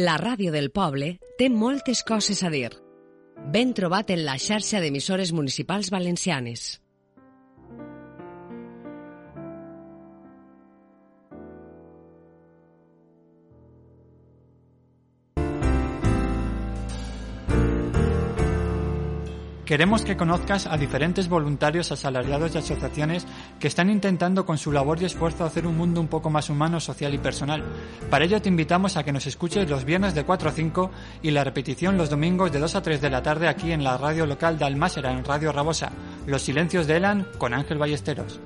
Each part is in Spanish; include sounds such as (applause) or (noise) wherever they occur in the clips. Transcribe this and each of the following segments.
La ràdio del poble té moltes coses a dir. Ben trobat en la xarxa d'emissores municipals valencianes. Queremos que conozcas a diferentes voluntarios, asalariados y asociaciones que están intentando con su labor y esfuerzo hacer un mundo un poco más humano, social y personal. Para ello te invitamos a que nos escuches los viernes de 4 a 5 y la repetición los domingos de 2 a 3 de la tarde aquí en la radio local de Almásera, en Radio Rabosa. Los silencios de Elan con Ángel Ballesteros.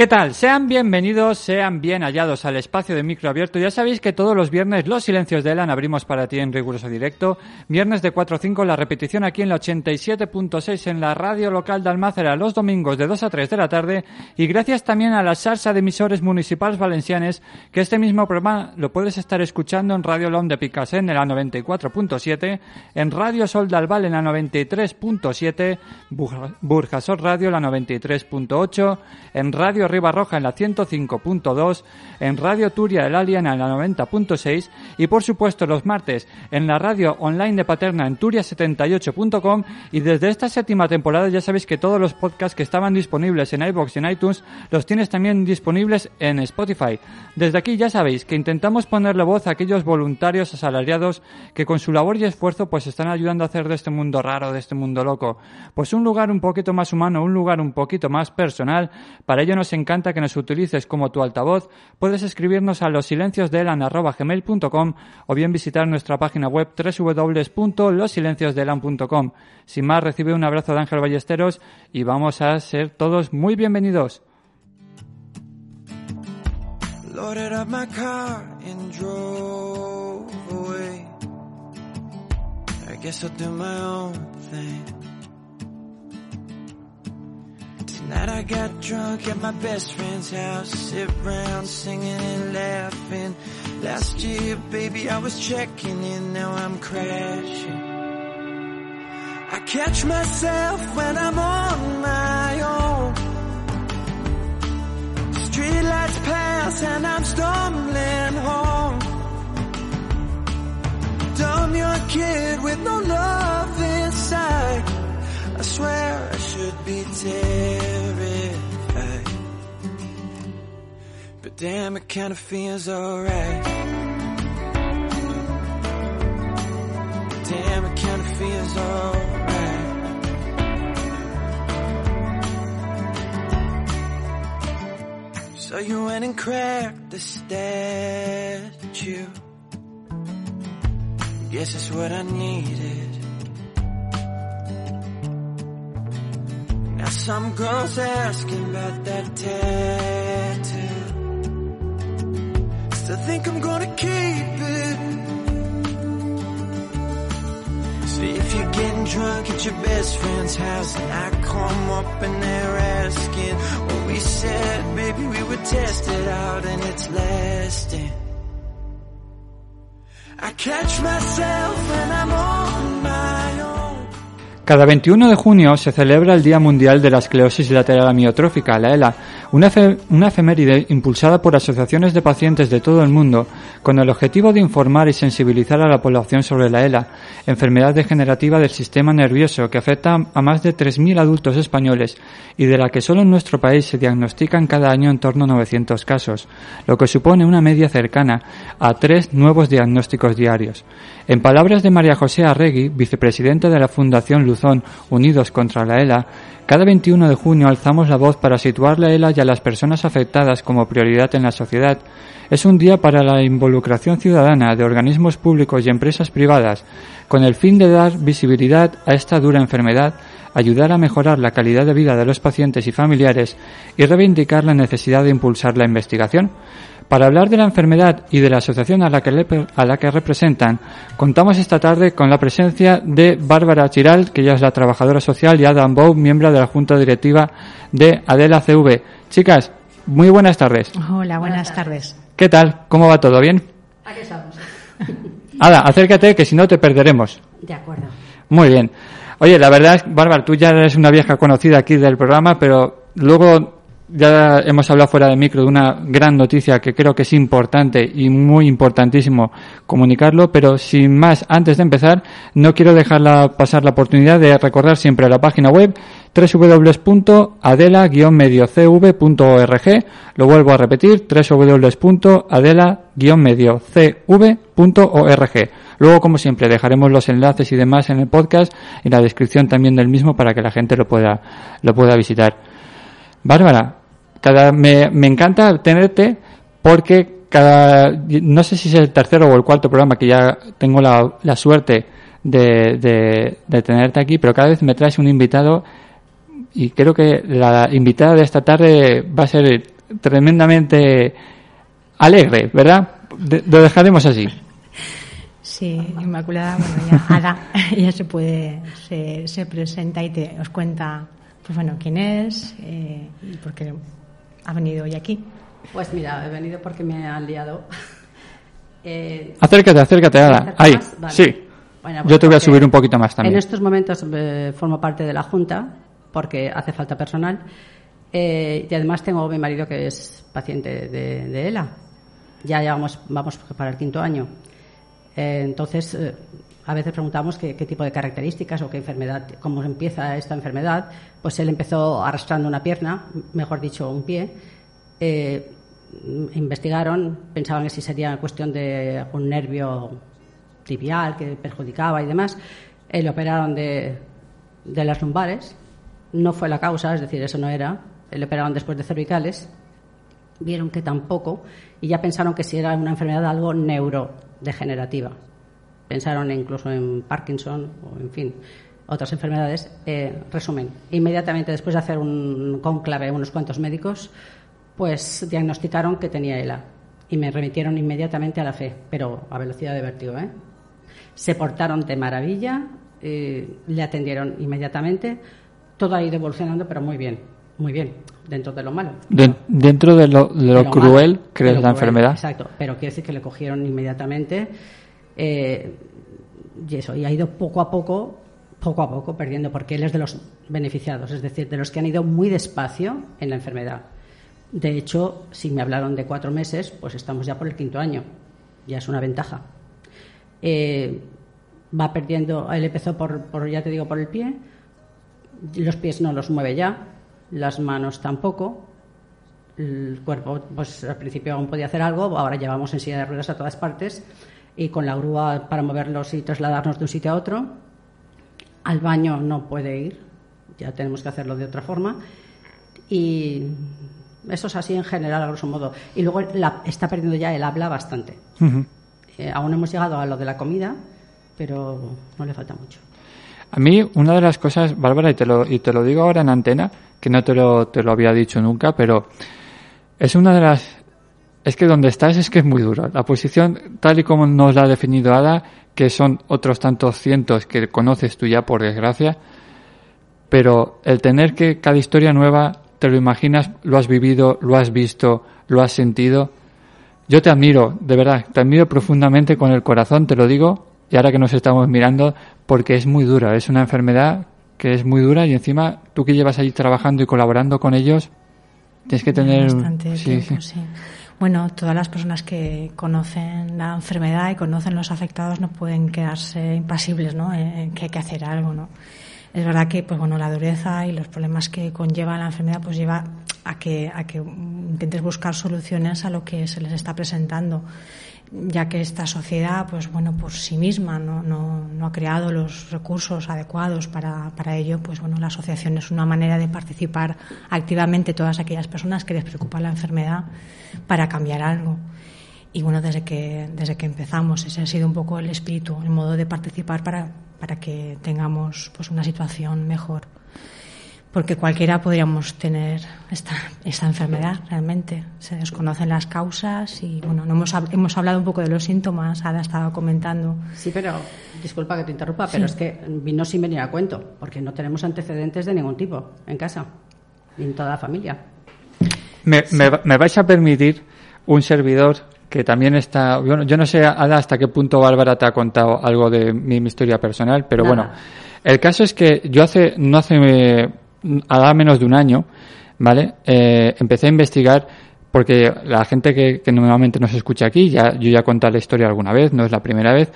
¿Qué tal? Sean bienvenidos, sean bien hallados al espacio de micro abierto. Ya sabéis que todos los viernes los silencios de Elan abrimos para ti en riguroso directo. Viernes de 4 a 5 la repetición aquí en la 87.6 en la radio local de Almácera los domingos de 2 a 3 de la tarde. Y gracias también a la salsa de emisores municipales valencianes que este mismo programa lo puedes estar escuchando en Radio Lom de Picasen en la 94.7, en Radio Sol de Albal en la 93.7, Burja- Burjasot Radio la 93.8, en Radio Ribarroja en la 105.2, en Radio Turia del Alien en la 90.6 y por supuesto los martes en la radio online de Paterna en turia78.com y desde esta séptima temporada ya sabéis que todos los podcasts que estaban disponibles en iVoox y en iTunes los tienes también disponibles en Spotify. Desde aquí ya sabéis que intentamos ponerle voz a aquellos voluntarios asalariados que con su labor y esfuerzo pues están ayudando a hacer de este mundo raro, de este mundo loco, pues un lugar un poquito más humano, un lugar un poquito más personal. Para ello nos encanta que nos utilices como tu altavoz. Puedes escribirnos a los silencios de gmail.com o bien visitar nuestra página web www.losilenciosdeelan.com. Sin más, recibe un abrazo de Ángel Ballesteros y vamos a ser todos muy bienvenidos. Tonight I got drunk at my best friend's house, sit around singing and laughing. Last year, baby, I was checking in, now I'm crashing. I catch myself when I'm on my own. Streetlights pass and I'm stumbling home. Dumb young kid with no love inside. I swear I should be terrified. Damn, it kinda feels alright. Damn, it kinda feels alright. So you went and cracked the statue. Guess it's what I needed. Now some girls asking about that tattoo. Think I'm gonna keep it. So if you're getting drunk at your best friend's house and I come up and they're asking what we said, baby, we would test it out and it's lasting. I catch myself when I'm on my. Cada 21 de junio se celebra el Día Mundial de la Esclerosis Lateral Amiotrófica, la ELA, una, una efeméride impulsada por asociaciones de pacientes de todo el mundo con el objetivo de informar y sensibilizar a la población sobre la ELA, enfermedad degenerativa del sistema nervioso que afecta a más de 3.000 adultos españoles y de la que solo en nuestro país se diagnostican cada año en torno a 900 casos, lo que supone una media cercana a tres nuevos diagnósticos diarios. En palabras de María José Arregui, vicepresidenta de la Fundación Luzón Unidos contra la ELA, cada 21 de junio alzamos la voz para situar la ELA y a las personas afectadas como prioridad en la sociedad. Es un día para la involucración ciudadana de organismos públicos y empresas privadas, con el fin de dar visibilidad a esta dura enfermedad, ayudar a mejorar la calidad de vida de los pacientes y familiares y reivindicar la necesidad de impulsar la investigación. Para hablar de la enfermedad y de la asociación a la que, le- a la que representan, contamos esta tarde con la presencia de Bárbara Chiral, que ella es la trabajadora social, y Adam Bow, miembro de la Junta Directiva de Adela CV. Chicas, muy buenas tardes. Hola, buenas, tardes. ¿Qué tal? ¿Cómo va todo? ¿Bien? Aquí estamos. (laughs) Ada, acércate, que si no te perderemos. De acuerdo. Muy bien. Oye, la verdad es, Bárbara, tú ya eres una vieja conocida aquí del programa, pero luego ya hemos hablado fuera de micro de una gran noticia que creo que es importante y muy importantísimo comunicarlo, pero sin más, antes de empezar, no quiero dejar pasar la oportunidad de recordar siempre la página web www.adela-mediocv.org. Lo vuelvo a repetir, www.adela-mediocv.org. Luego, como siempre, dejaremos los enlaces y demás en el podcast y la descripción también del mismo para que la gente lo pueda, lo pueda visitar. Bárbara, cada, me, me encanta tenerte porque cada, no sé si es el tercero o el cuarto programa que ya tengo la, la suerte de, de, tenerte aquí, pero cada vez me traes un invitado y creo que la invitada de esta tarde va a ser tremendamente alegre, ¿verdad? Lo dejaremos así. Sí, Inmaculada, bueno, ya Ada, (laughs) ella se puede, se, se presenta y te os cuenta, pues bueno, quién es eh, y por qué ha venido hoy aquí. Pues mira, he venido porque me han liado. (laughs) Eh, Acércate, acércate, ¿me Ada. Ahí? Vale. sí. Bueno, Yo pues te voy a subir un poquito más también. En estos momentos eh, formo parte de la Junta porque hace falta personal. Eh, y además tengo a mi marido que es paciente de, de ELA. Ya llevamos, vamos para el quinto año. Eh, entonces, eh, a veces preguntamos qué, tipo de características o qué enfermedad, cómo empieza esta enfermedad. Pues él empezó arrastrando una pierna, mejor dicho, un pie. Eh, investigaron, pensaban que si sería cuestión de un nervio tibial que perjudicaba y demás. Eh, le operaron de, de las lumbares. No fue la causa, es decir, eso no era. Eh, Le operaron después de cervicales. Vieron que tampoco. Y ya pensaron que si era una enfermedad algo neurodegenerativa. Pensaron incluso en Parkinson o, en fin, otras enfermedades. Eh, resumen, inmediatamente después de hacer un conclave unos cuantos médicos, pues diagnosticaron que tenía ELA y me remitieron inmediatamente a la fe, pero a velocidad de vértigo. ¿eh? Se portaron de maravilla, eh, le atendieron inmediatamente, todo ha ido evolucionando, pero muy bien, muy bien, dentro de lo malo. De- dentro de lo, de lo De lo cruel malo, que de es lo la cruel, enfermedad. Exacto, pero quiere decir que le cogieron inmediatamente eh, y eso, y ha ido poco a poco, poco a poco perdiendo, porque él es de los beneficiados, es decir, de los que han ido muy despacio en la enfermedad. De hecho, si me hablaron de cuatro meses, pues estamos ya por el quinto año, ya es una ventaja. Eh, va perdiendo, él empezó por, por, ya te digo, por el pie, los pies no los mueve ya, las manos tampoco, el cuerpo, pues al principio aún podía hacer algo, ahora llevamos en silla de ruedas a todas partes y con la grúa para moverlos y trasladarnos de un sitio a otro. Al baño no puede ir, ya tenemos que hacerlo de otra forma. Y eso es así en general, a grosso modo. Y luego la- está perdiendo ya el habla bastante. Ujú. Eh, aún no hemos llegado a lo de la comida, pero no le falta mucho. A mí, una de las cosas, Bárbara, y te lo, y te lo digo ahora en antena, que no te lo, te lo había dicho nunca, pero es una de las... Es que donde estás es que es muy duro. La posición, tal y como nos la ha definido Ada, que son otros tantos cientos que conoces tú ya, por desgracia, pero el tener que cada historia nueva, te lo imaginas, lo has vivido, lo has visto, lo has sentido. Yo te admiro, de verdad, te admiro profundamente con el corazón, te lo digo, y ahora que nos estamos mirando, porque es muy dura, es una enfermedad que es muy dura y encima tú que llevas allí trabajando y colaborando con ellos, tienes que tener... Bastante sí, tiempo, sí. sí. Bueno, todas las personas que conocen la enfermedad y conocen los afectados no pueden quedarse impasibles, ¿no? En que hay que hacer algo, ¿no? Es verdad que, pues bueno, la dureza y los problemas que conlleva la enfermedad, pues lleva a que, a que intentes buscar soluciones a lo que se les está presentando ya que esta sociedad, pues bueno, por sí misma no, no, no ha creado los recursos adecuados para, para ello, pues bueno, la asociación es una manera de participar activamente todas aquellas personas que les preocupa la enfermedad para cambiar algo. Y bueno, desde que, desde que empezamos, ese ha sido un poco el espíritu, el modo de participar para, para que tengamos pues una situación mejor porque cualquiera podríamos tener esta, esta enfermedad realmente. Se desconocen las causas y bueno, no hemos, hemos hablado un poco de los síntomas, Ada estaba comentando. Sí, pero disculpa que te interrumpa, pero es que vino sin venir a cuento, porque no tenemos antecedentes de ningún tipo en casa, ni en toda la familia. Me, me, me vais a permitir un servidor que también está. Bueno, yo no sé, Ada, hasta qué punto Bárbara te ha contado algo de mi, mi historia personal, pero Nada. bueno. El caso es que yo hace. No hace. Hará menos de un año, ¿vale? Eh, empecé a investigar porque la gente que, normalmente nos escucha aquí, ya, yo ya contado la historia alguna vez, no es la primera vez,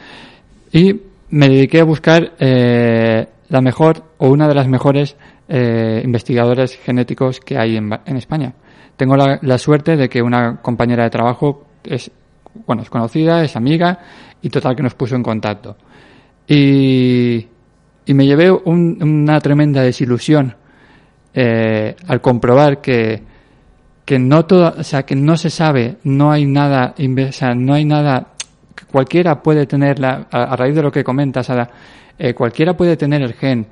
y me dediqué a buscar eh, la mejor o una de las mejores eh, investigadores genéticos que hay en, en España. Tengo la, la suerte de que una compañera de trabajo es, bueno, es conocida, es amiga y total que nos puso en contacto. Y, y me llevé un- una tremenda desilusión eh, al comprobar que, que no todo, o sea, que no se sabe, no hay nada, o sea, no hay nada, cualquiera puede tener la, a, a raíz de lo que comentas, Ada, eh, cualquiera puede tener el gen.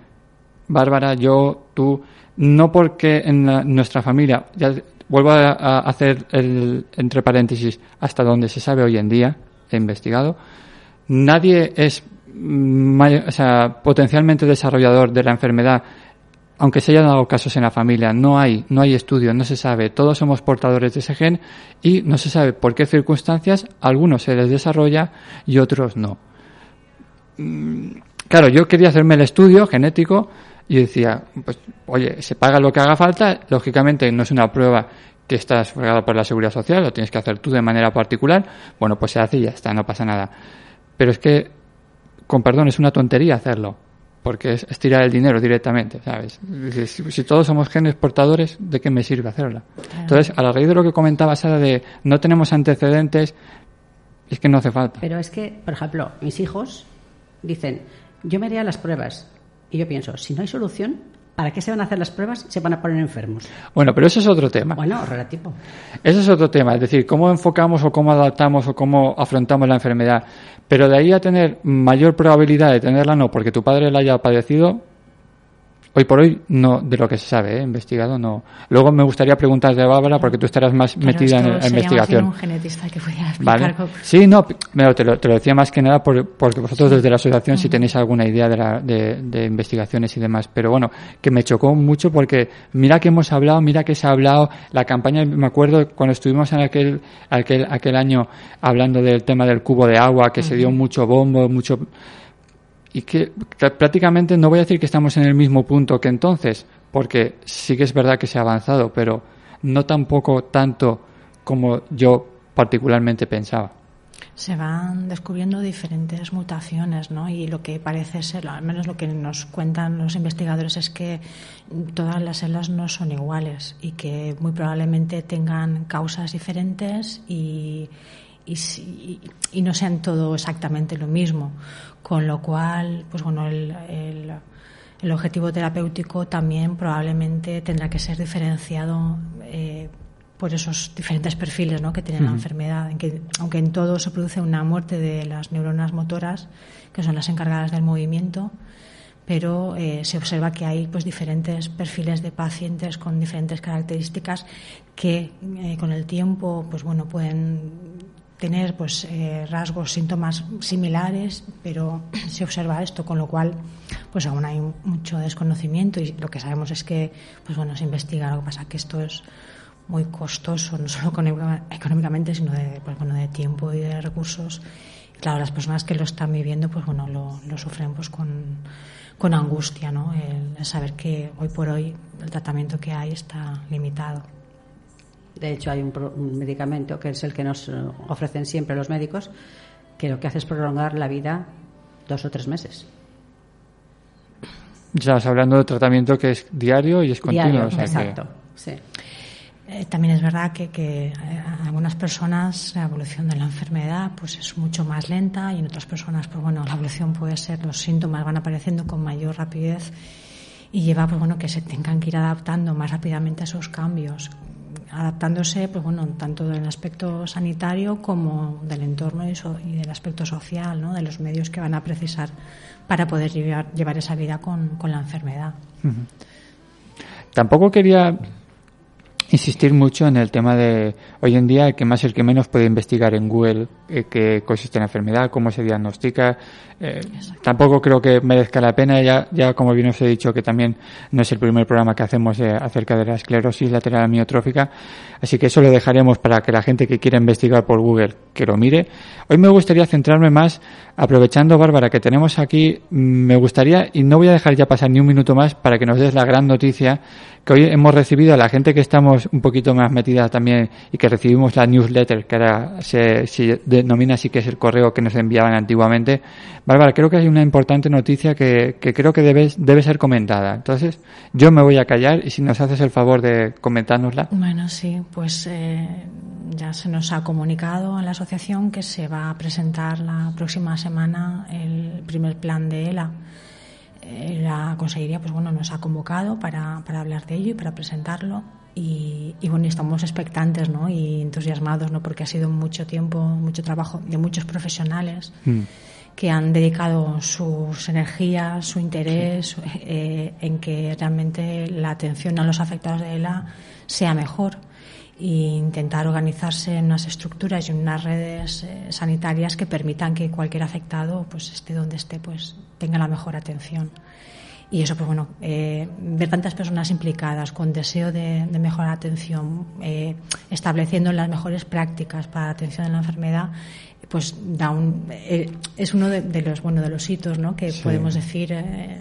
Bárbara, yo, tú, no porque en la- nuestra familia, ya vuelvo a, hacer el, entre paréntesis, hasta donde se sabe hoy en día, he investigado, nadie es mm, o sea, potencialmente desarrollador de la enfermedad aunque se hayan dado casos en la familia, no hay, no hay estudio, no se sabe, todos somos portadores de ese gen y no se sabe por qué circunstancias algunos se les desarrolla y otros no. Mm, Claro, yo quería hacerme el estudio genético y decía, pues, oye, se paga lo que haga falta, lógicamente no es una prueba que está sufragada por la seguridad social, lo tienes que hacer tú de manera particular, bueno, pues se hace y ya está, no pasa nada. Pero es que, con perdón, es una tontería hacerlo porque es, es tirar el dinero directamente, ¿sabes? Si, si- si todos somos genes portadores, ¿de qué me sirve hacerla? Entonces, a la raíz de lo que comentaba Sara de no tenemos antecedentes, es que no hace falta. Pero es que, por ejemplo, mis hijos dicen, yo me haría las pruebas. Y yo pienso, si no hay solución, ¿para qué se van a hacer las pruebas? Se van a poner enfermos. Bueno, pero eso es otro tema. Bueno, relativo. Ese es otro tema, es decir, cómo enfocamos o cómo adaptamos o cómo afrontamos la enfermedad. Pero de ahí a tener mayor probabilidad de tenerla, no, porque tu padre la haya padecido, hoy por hoy, no, de lo que se sabe, ¿eh? investigado, no. Luego me gustaría preguntarte, Bárbara, porque tú estarás más Claro, metida en la investigación. un genetista que Vale. Sí, no, pero te lo, te lo decía más que nada por- porque vosotros desde la asociación si tenéis alguna idea de, la- de, de investigaciones y demás. Pero bueno, que me chocó mucho porque mira que hemos hablado, mira que se ha hablado, la campaña, me acuerdo cuando estuvimos en aquel, aquel, aquel año hablando del tema del cubo de agua, que se dio mucho bombo, mucho... Y que, prácticamente no voy a decir que estamos en el mismo punto que entonces, porque sí que es verdad que se ha avanzado, pero no tampoco tanto como yo particularmente pensaba. se van descubriendo diferentes mutaciones, ¿no? Y lo que parece ser, al menos lo que nos cuentan los investigadores, es que todas las células no son iguales y que muy probablemente tengan causas diferentes y no sean todo exactamente lo mismo. Con lo cual, pues bueno, el, el- el objetivo terapéutico también probablemente tendrá que ser diferenciado eh, por esos diferentes perfiles ¿no? que tiene la enfermedad. En que, aunque en todo se produce una muerte de las neuronas motoras, que son las encargadas del movimiento, pero eh, se observa que hay pues diferentes perfiles de pacientes con diferentes características que eh, con el tiempo pues bueno pueden tener pues eh, rasgos síntomas similares pero se observa esto con lo cual pues aún hay mucho desconocimiento y lo que sabemos es que pues bueno se investiga lo que pasa que esto es muy costoso no solo económica- económicamente sino de pues bueno de tiempo y de recursos claro, las personas que lo están viviendo, pues bueno, lo, sufren pues con, con angustia, ¿no? El saber que hoy por hoy el tratamiento que hay está limitado. De hecho, hay un, pro- un medicamento que es el que nos ofrecen siempre los médicos, que lo que hace es prolongar la vida dos o tres meses. Estamos hablando de tratamiento que es diario y es continuo. Diario, o sea que- exacto. Sí. Eh, también es verdad que, que eh, a algunas personas la evolución de la enfermedad pues es mucho más lenta y en otras personas pues bueno la evolución puede ser los síntomas van apareciendo con mayor rapidez y lleva pues bueno que se tengan que ir adaptando más rápidamente a esos cambios adaptándose pues bueno tanto del aspecto sanitario como del entorno y, so- y del aspecto social ¿no? de los medios que van a precisar para poder llevar, llevar esa vida con, con la enfermedad Tampoco quería insistir mucho en el tema de hoy en día el que más y el que menos puede investigar en Google eh, qué consiste la enfermedad, cómo se diagnostica. Eh, tampoco creo que merezca la pena. Ya, ya como bien os he dicho que también no es el primer programa que hacemos eh, acerca de la esclerosis lateral amiotrófica. Así que eso lo dejaremos para que la gente que quiera investigar por Google que lo mire. Hoy me gustaría centrarme más, aprovechando Bárbara que tenemos aquí, mm, me gustaría, y no voy a dejar ya pasar ni un minuto más para que nos des la gran noticia que hoy hemos recibido a la gente que estamos un poquito más metida también y que recibimos la newsletter, que ahora se, se denomina así que es el correo que nos enviaban antiguamente. Bárbara, creo que hay una importante noticia que, que creo que debe, debe ser comentada. Entonces, yo me voy a callar y si nos haces el favor de comentárnosla. Bueno, sí, pues eh, ya se nos ha comunicado a la asociación que se va a presentar la próxima semana el primer plan de ELA. Eh, la consejería, pues bueno, nos ha convocado para, para hablar de ello y para presentarlo. Y, y bueno, estamos expectantes, ¿no? Y entusiasmados, ¿no? Porque ha sido mucho tiempo, mucho trabajo de muchos profesionales Mm. Que han dedicado sus energías, su interés eh, en que realmente la atención a los afectados de ELA sea mejor e intentar organizarse en unas estructuras y unas redes eh, sanitarias que permitan que cualquier afectado, pues esté donde esté, pues tenga la mejor atención. Y eso, pues bueno, eh, ver tantas personas implicadas con deseo de, de mejorar la atención, eh, estableciendo las mejores prácticas para la atención de la enfermedad, pues da un, eh, es uno de, de los bueno de los hitos, ¿no? Que Sí. podemos decir eh,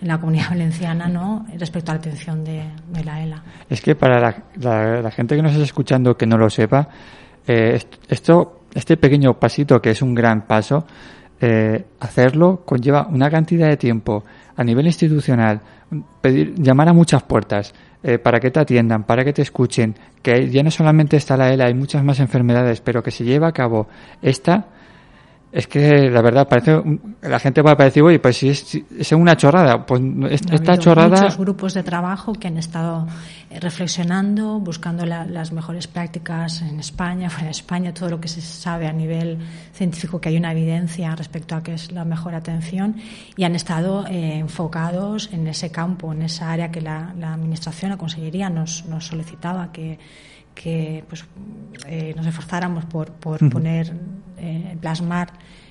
en la comunidad (laughs) valenciana, ¿no? Respecto a la atención de, de la ELA. Es que para la, la- la gente que nos está escuchando que no lo sepa, eh, est- esto, este pequeño pasito que es un gran paso, hacerlo conlleva una cantidad de tiempo a nivel institucional, pedir, llamar a muchas puertas eh, para que te atiendan, para que te escuchen, que ya no solamente está la ELA, hay muchas más enfermedades, pero que se lleva a cabo esta, es que la verdad parece la gente va a decir, oye, pues si es, si es una chorrada, pues es- Ha esta habido chorrada muchos grupos de trabajo que han estado eh, reflexionando, buscando la- las mejores prácticas en España, fuera de España, todo lo que se sabe a nivel científico, que hay una evidencia respecto a qué es la mejor atención, y han estado eh, enfocados en ese campo, en esa área que la, la Administración, la Consellería nos, nos solicitaba que que pues eh, nos esforzáramos por, por poner, eh, plasmar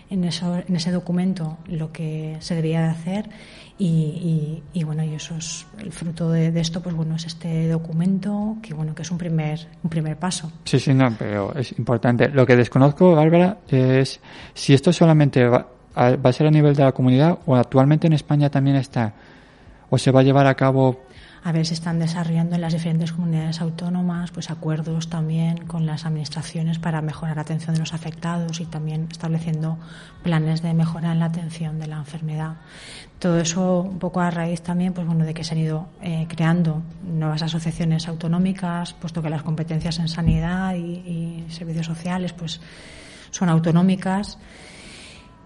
en, eso, en ese documento lo que se debía de hacer y, y, y, bueno y eso es el fruto de, de esto pues bueno es este documento que bueno que es un primer un primer paso Sí, sí, no, pero es importante. Lo que desconozco, Bárbara, es si esto solamente va a, va a ser a nivel de la comunidad o actualmente en España también está o se va a llevar a cabo. A ver se están desarrollando en las diferentes comunidades autónomas pues acuerdos también con las administraciones para mejorar la atención de los afectados y también estableciendo planes de mejora en la atención de la enfermedad. Todo eso un poco a raíz también pues bueno de que se han ido eh, creando nuevas asociaciones autonómicas puesto que las competencias en sanidad y, servicios sociales pues son autonómicas.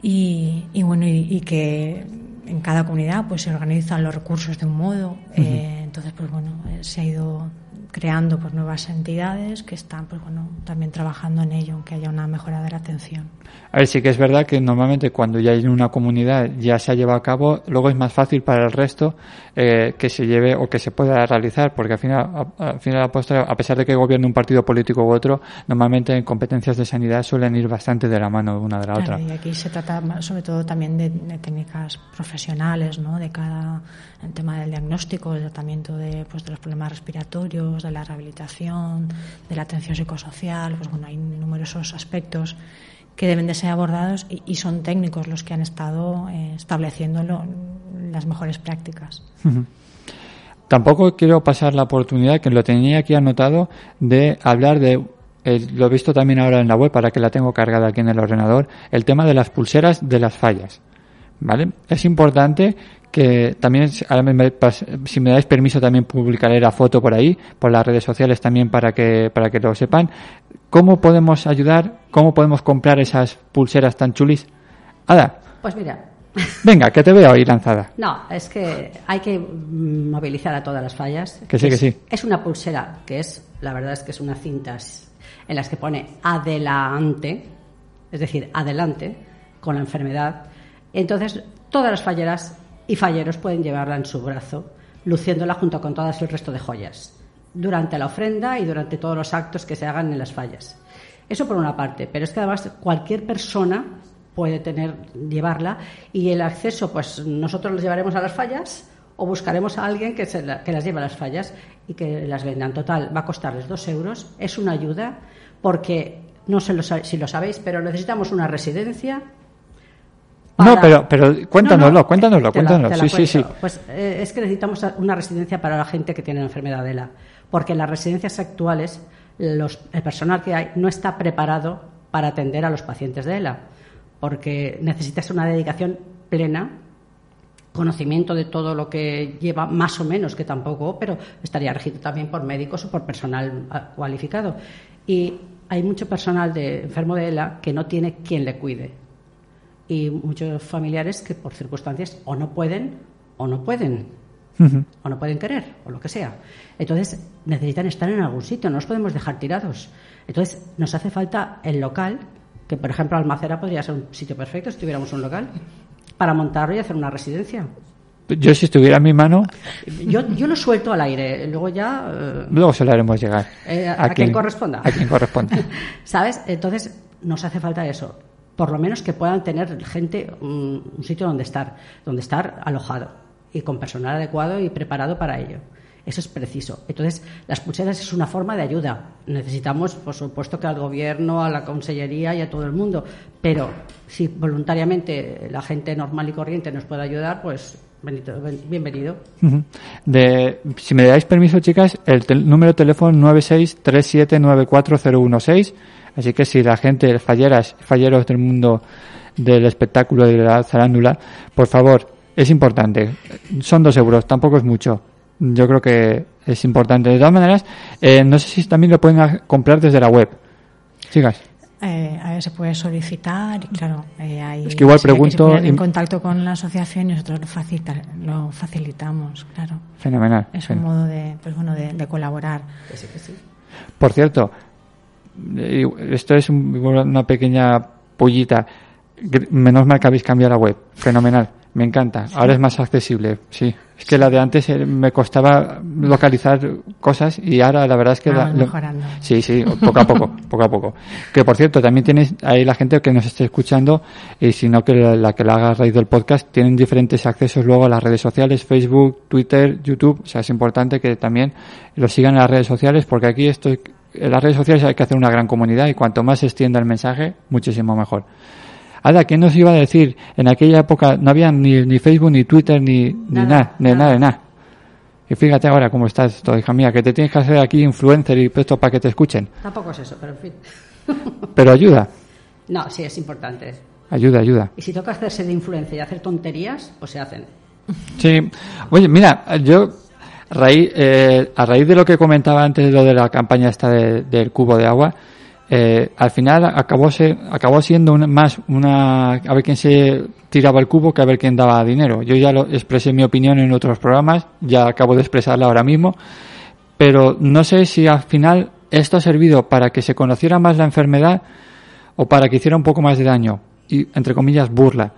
Y, bueno y que en cada comunidad pues se organizan los recursos de un modo eh, entonces pues bueno eh, se ha ido creando pues nuevas entidades que están pues bueno también trabajando en ello que haya una mejora de la atención A ver, sí que es verdad que normalmente cuando ya en una comunidad ya se ha llevado a cabo, luego es más fácil para el resto eh, que se lleve o que se pueda realizar, porque al final, a, al final a, postre, a pesar de que gobierne un partido político u otro, normalmente en competencias de sanidad suelen ir bastante de la mano una de la Claro, otra. y aquí se trata sobre todo también de, de técnicas profesionales, ¿no? De cada el tema del diagnóstico, del tratamiento de, pues, de los problemas respiratorios, de la rehabilitación, de la atención psicosocial, pues bueno, hay numerosos aspectos que deben de ser abordados y, y son técnicos los que han estado eh, estableciendo las mejores prácticas. Tampoco quiero pasar la oportunidad, que lo tenía aquí anotado, de hablar de, eh, lo he visto también ahora en la web, para que la tengo cargada aquí en el ordenador, el tema de las pulseras de las fallas. ¿Vale? Es importante que también, ahora me- si me dais permiso, también publicaré la foto por ahí, por las redes sociales también para que, para que lo sepan. ¿Cómo podemos ayudar? ¿Cómo podemos comprar esas pulseras tan chulis? Ada, Pues mira, (laughs) venga, que te veo ahí lanzada. no, es que hay que movilizar a todas las fallas. Que sí, que sí. Es una pulsera que es, la verdad es que es una cintas en las que pone adelante, es decir, adelante con la enfermedad. Entonces, todas las falleras y falleros pueden llevarla en su brazo, luciéndola junto con todas el resto de joyas, durante la ofrenda y durante todos los actos que se hagan en las fallas. Eso por una parte, pero es que además cualquier persona puede tener llevarla y el acceso, pues nosotros los llevaremos a las fallas o buscaremos a alguien que, se que las lleve a las fallas y que las venda. En total va a costarles dos euros. Es una ayuda porque no sé si lo sabéis, pero necesitamos una residencia. No, pero, pero cuéntanoslo, No, no, cuéntanoslo, cuéntanoslo. la Sí, sí, sí. Pues eh, es que necesitamos una residencia para la gente que tiene la enfermedad de ELA, porque en las residencias actuales los- el personal que hay no está preparado para atender a los pacientes de ELA, porque necesitas una dedicación plena, conocimiento de todo lo que lleva, más o menos, que tampoco, pero estaría regido también por médicos o por personal ah, cualificado. Y hay mucho personal de enfermo de ELA que no tiene quien le cuide y muchos familiares que por circunstancias o no pueden o no pueden o no pueden querer o lo que sea. Entonces necesitan estar en algún sitio, no los podemos dejar tirados. Entonces nos hace falta el local, que por ejemplo Almacera podría ser un sitio perfecto si tuviéramos un local, para montarlo y hacer una residencia. Yo si estuviera en mi mano, Yo, yo lo suelto al aire, luego ya... eh, luego se lo haremos llegar. Eh, a quien corresponda. A quien corresponda. (laughs) ¿Sabes? Entonces nos hace falta eso. Por lo menos que puedan tener gente un, un sitio donde estar, donde estar alojado y con personal adecuado y preparado para ello. Eso es preciso. Entonces, las pulseras es una forma de ayuda. Necesitamos, por supuesto, que al gobierno, a la consellería y a todo el mundo. Pero si voluntariamente la gente normal y corriente nos puede ayudar, pues bienvenido. Si me dais permiso, chicas, el número de teléfono 963794016. Así que si la gente, falleras, falleros del mundo del espectáculo y de la zarándula, por favor, es importante. Son dos euros, tampoco es mucho. Yo creo que es importante. De todas maneras, eh, no sé si también lo pueden comprar desde la web. Chicas. Eh, a ver, se puede solicitar y claro, eh, hay, Es que igual pregunto se ponen en contacto con la asociación y nosotros lo, facilita- lo facilitamos, claro. Fenomenal. Es un modo de, pues bueno, de, de colaborar. Por cierto, esto es un- una pequeña pollita. Menos mal que habéis cambiado la web. Fenomenal. Me encanta. Ahora es más accesible. Sí. Es que la de antes eh, me costaba localizar cosas y ahora la verdad es que... la- lo- mejorando. Sí, sí, poco a poco, (laughs) poco a poco. Que por cierto, también tienes ahí la gente que nos esté escuchando y si no que la, la que la haga a raíz del podcast tienen diferentes accesos luego a las redes sociales, Facebook, Twitter, YouTube. O sea, es importante que también lo sigan en las redes sociales porque aquí esto, en las redes sociales hay que hacer una gran comunidad y cuanto más se extienda el mensaje, muchísimo mejor. Ada, ¿quién nos iba a decir? En aquella época no había ni, ni Facebook, ni Twitter, ni ni Nada, ni nada. nada, de nada. Y fíjate ahora cómo estás esto, hija mía, que te tienes que hacer aquí influencer y esto para que te escuchen. Tampoco es eso, pero en fin. (laughs) (laughs) Pero ayuda, No, sí, es importante. ayuda, ayuda. Y si toca hacerse de influencia y hacer tonterías, pues se hacen. Sí. Oye, mira, yo raíz, eh, a raíz de lo que comentaba antes de lo de la campaña esta de- del cubo de agua, eh, al final acabó se, acabó siendo una- más una a ver quién se tiraba el cubo que a ver quién daba dinero. Yo ya lo expresé mi opinión en otros programas, ya acabo de expresarla ahora mismo, pero no sé si al final esto ha servido para que se conociera más la enfermedad o para que hiciera un poco más de daño y entre comillas burla.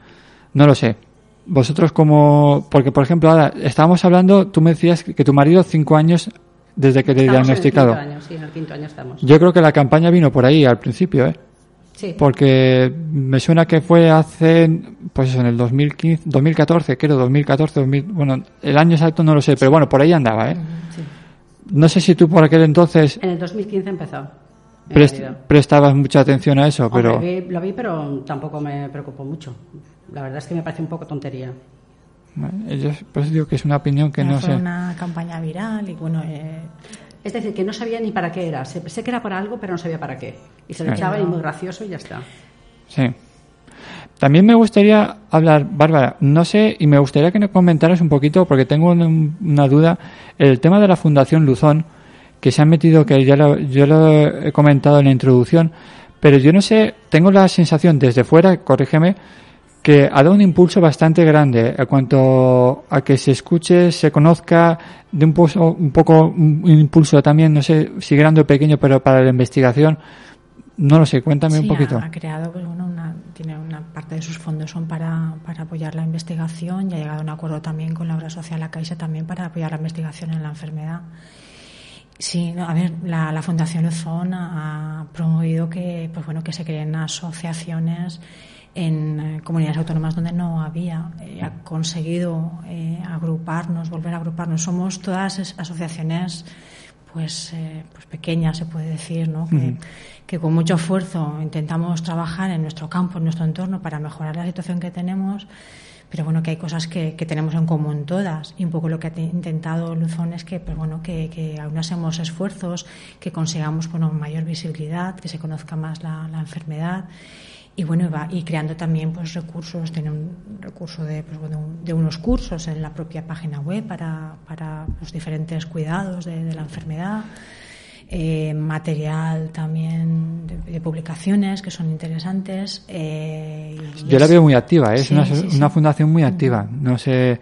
No lo sé. Vosotros como, porque por ejemplo ahora estábamos hablando, tú me decías que tu marido cinco años desde que te Estamos diagnosticado. En el quinto año, sí, en el quinto año estamos. Yo creo que la campaña vino por ahí al principio, ¿eh? Sí. Porque me suena que fue hace, pues eso, en el 2015, 2014, creo, 2014, 2000, bueno, el año exacto no lo sé, pero bueno, por ahí andaba, ¿eh? sí. No sé si tú por aquel entonces, En el 2015 empezó. Prest- prestabas mucha atención a eso, pero... Vi- lo vi, pero tampoco me preocupó mucho. La verdad es que me parece un poco tontería. Yo pues digo que es una opinión que no fue sé. una campaña viral y bueno, eh, Es decir, que no sabía ni para qué era. Sé, sé que era para algo, pero no sabía para qué. Y se lo echaba y muy gracioso y ya está. Sí. También me gustaría hablar, Bárbara, no sé, y me gustaría que nos comentaras un poquito, porque tengo un- una duda, el tema de la Fundación Luzón, que se han metido, que ya lo, yo lo he comentado en la introducción, pero yo no sé, tengo la sensación desde fuera, corrígeme, que ha dado un impulso bastante grande en cuanto a que se escuche, se conozca, de un, poco, un poco un impulso también, no sé si grande o pequeño, pero para la investigación, no lo sé, cuéntame un poquito. Ha, ha creado, pues, bueno, una, tiene una parte de sus fondos son para, para apoyar la investigación y ha llegado a un acuerdo también con la obra social La Caixa también para apoyar la investigación en la enfermedad. Sí, no, a ver, la, la Fundación ha, ha promovido que, pues bueno, que se creen asociaciones en eh, comunidades autónomas donde no había. Eh, ha conseguido eh, agruparnos, volver a agruparnos. Somos todas es- asociaciones pues, eh, pues pequeñas, se puede decir, ¿no? Que, que con mucho esfuerzo intentamos trabajar en nuestro campo, en nuestro entorno, para mejorar la situación que tenemos, pero bueno, que hay cosas que, que tenemos en común todas. Y un poco lo que ha te- intentado Luzón es que, pues bueno, que, que aún hacemos esfuerzos, que consigamos bueno, mayor visibilidad, que se conozca más la, la enfermedad. Y bueno, va, y creando también pues recursos, tiene un recurso de, pues, bueno, de unos cursos en la propia página web para, para los diferentes cuidados de, de la enfermedad, eh, material también de, de publicaciones que son interesantes. eh, y Yo la veo muy activa, ¿eh? es una, sí, sí. una fundación muy activa. No sé,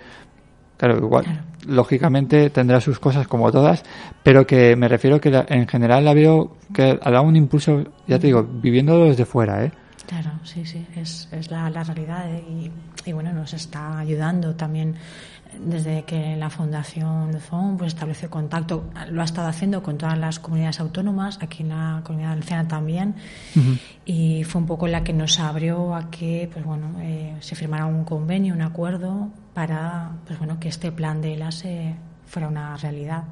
claro, igual, Claro. lógicamente tendrá sus cosas como todas, pero que me refiero que la- en general la veo que ha dado un impulso, ya te digo, viviendo desde fuera, ¿eh? Claro, sí, sí, es, es la, la realidad y, y bueno, nos está ayudando también desde que la Fundación Luzón pues estableció contacto, lo ha estado haciendo con todas las comunidades autónomas, aquí en la comunidad valenciana también, y fue un poco la que nos abrió a que pues bueno eh, se firmara un convenio, un acuerdo para pues bueno que este plan de ELA se fuera una realidad.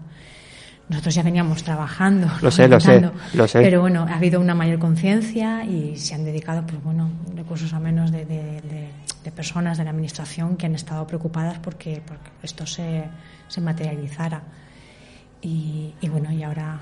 Nosotros ya veníamos trabajando, Lo sé, lo sé, intentando, lo sé. pero bueno, ha habido una mayor conciencia y se han dedicado, pues bueno, recursos a menos de, de- de- de personas de la administración que han estado preocupadas porque, porque esto se, se materializara. Y, y bueno, y ahora,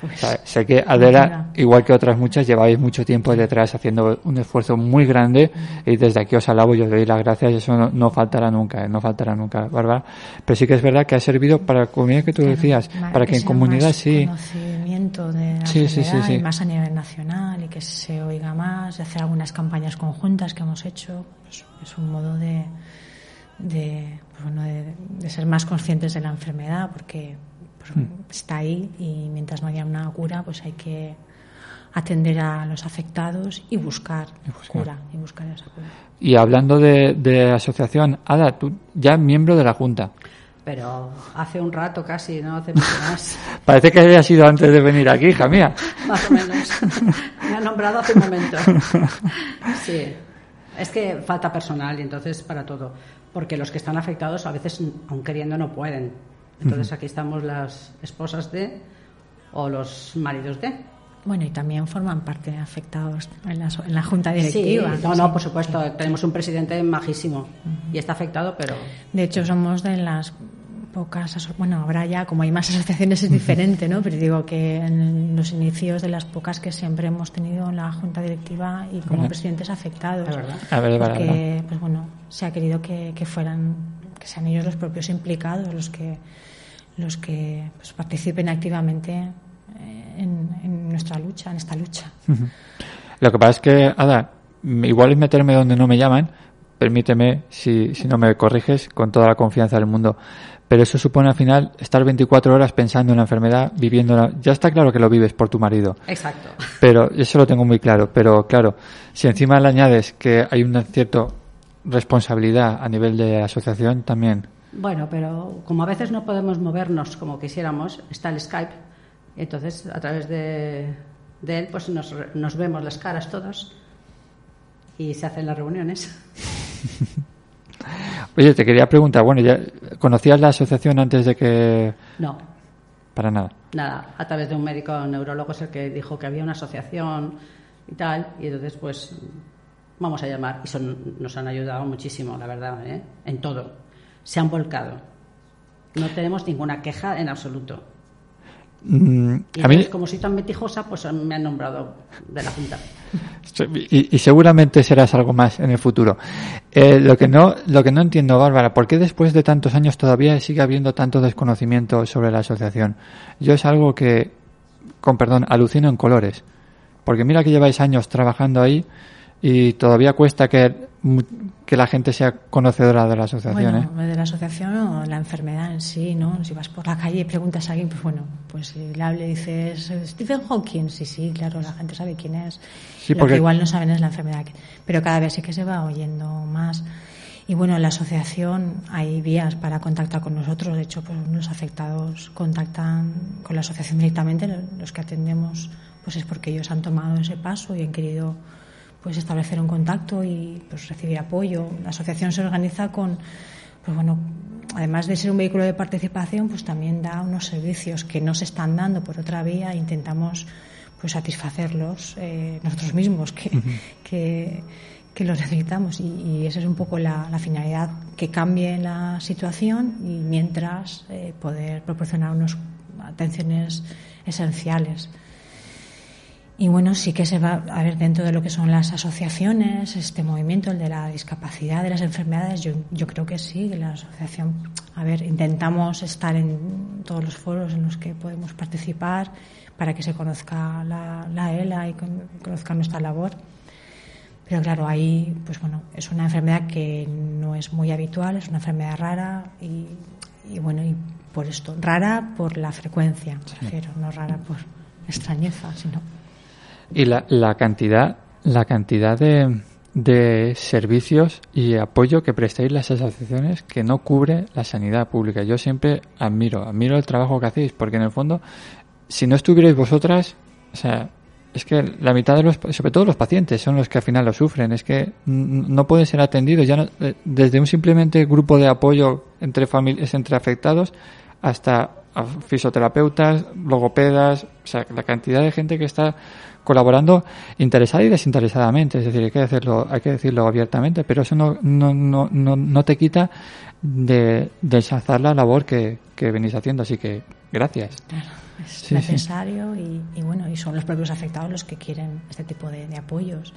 pues. O sea, sé que Adela, igual que otras muchas, lleváis mucho tiempo detrás haciendo un esfuerzo muy grande y desde aquí os alabo y os doy las gracias eso no, no faltará nunca, ¿eh? no faltará nunca, Bárbara. Pero sí que es verdad que ha servido para la comunidad que tú Claro, decías, para que, en sea comunidad sí. conocimiento de la Sí, sí, sí, y más a nivel nacional y que se oiga más, hacer algunas campañas conjuntas que hemos hecho, pues, es un modo de, de, pues bueno, de, de ser más conscientes de la enfermedad porque pues, Hmm. está ahí y mientras no haya una cura, pues hay que atender a los afectados y buscar, cura y buscar esa cura. Y hablando de, de asociación, Ada, tú ya miembro de la Junta. Pero hace un rato casi, no hace mucho más. (laughs) Parece que haya sido antes de venir aquí, hija mía. (laughs) Más o menos. Me ha nombrado hace un momento. (laughs) Sí. Es que falta personal y entonces para todo. Porque los que están afectados a veces, aun queriendo, no pueden. Entonces aquí estamos las esposas de o los maridos de. Bueno, y también forman parte afectados en la, en la junta directiva. Sí, no, no, por supuesto. Tenemos un presidente majísimo y está afectado, pero De hecho, somos de las pocas, bueno, ahora ya como hay más asociaciones es diferente, ¿no? Pero digo que en los inicios de las pocas que siempre hemos tenido en la junta directiva y como presidentes afectados. Es verdad. A ver, porque, pues bueno, se ha querido que, que fueran, que sean ellos los propios implicados, los que, los que pues, participen activamente eh, en, en nuestra lucha, en esta lucha. Lo que pasa es que, Ada, igual es meterme donde no me llaman, permíteme, si, si no me corriges, con toda la confianza del mundo. Pero eso supone al final estar 24 horas pensando en la enfermedad, viviéndola. Ya está claro que lo vives por tu marido, exacto. pero eso lo tengo muy claro. Pero claro, si encima le añades que hay una cierta responsabilidad a nivel de asociación, también. Bueno, pero como a veces no podemos movernos como quisiéramos, está el Skype. Entonces, a través de, de él, pues nos, nos vemos las caras todos y se hacen las reuniones. (laughs) Oye, te quería preguntar, bueno, ya conocías la asociación antes de que No, para nada. Nada, a través de un médico neurólogo es el que dijo que había una asociación y tal, y entonces pues vamos a llamar. Y son, nos han ayudado muchísimo, la verdad, ¿eh? en todo. Se han volcado. No tenemos ninguna queja en absoluto. Mm, Y a mí, como soy tan metijosa, pues me han nombrado de la Junta. y, y seguramente serás algo más en el futuro. Eh, lo que no, lo que no entiendo, Bárbara, ¿por qué después de tantos años todavía sigue habiendo tanto desconocimiento sobre la asociación? Yo es algo que, con perdón, alucino en colores. Porque mira que lleváis años trabajando ahí y todavía cuesta que, que la gente sea conocedora de la asociación, ¿eh? Bueno, de la asociación o la enfermedad en sí, ¿no? Si vas por la calle y preguntas a alguien, pues bueno, pues si le hable y dices Stephen Hawking, sí, sí, claro, la gente sabe quién es. Sí, Lo porque- que igual no saben es la enfermedad, pero cada vez sí que se va oyendo más. Y bueno, en la asociación hay vías para contactar con nosotros. De hecho, pues los afectados contactan con la asociación directamente. Los que atendemos, pues es porque ellos han tomado ese paso y han querido pues establecer un contacto y pues recibir apoyo. La asociación se organiza con, pues bueno, además de ser un vehículo de participación, pues también da unos servicios que no se están dando por otra vía. e Intentamos pues satisfacerlos eh, nosotros mismos que, (laughs) que, que los necesitamos y, y esa es un poco la, la finalidad que cambie la situación y mientras eh, poder proporcionar unas atenciones esenciales. Y bueno, sí que se va a ver dentro de lo que son las asociaciones, este movimiento, el de la discapacidad, de las enfermedades, yo, yo creo que sí, que la asociación, a ver, intentamos estar en todos los foros en los que podemos participar para que se conozca la, la ELA y con- conozca nuestra labor. Pero claro, ahí, pues bueno, es una enfermedad que no es muy habitual, es una enfermedad rara y, y bueno, y por esto, rara por la frecuencia, me refiero, no rara por extrañeza, sino Y la, la cantidad, la cantidad de, de servicios y apoyo que prestáis las asociaciones que no cubre la sanidad pública. Yo siempre admiro, admiro el trabajo que hacéis, porque en el fondo, si no estuvierais vosotras, o sea, es que la mitad de los, sobre todo los pacientes, son los que al final lo sufren. Es que no pueden ser atendidos ya no- eh, desde un simplemente grupo de apoyo entre familias, entre afectados, hasta fisioterapeutas, logopedas, o sea, la cantidad de gente que está colaborando interesada y desinteresadamente, es decir, hay que decirlo, hay que decirlo abiertamente, pero eso no, no, no, no, no te quita de, de ensalzar la labor que, que venís haciendo, así que gracias. Claro, es Sí, sí. necesario Y, y bueno, y son los propios afectados los que quieren este tipo de, de apoyos.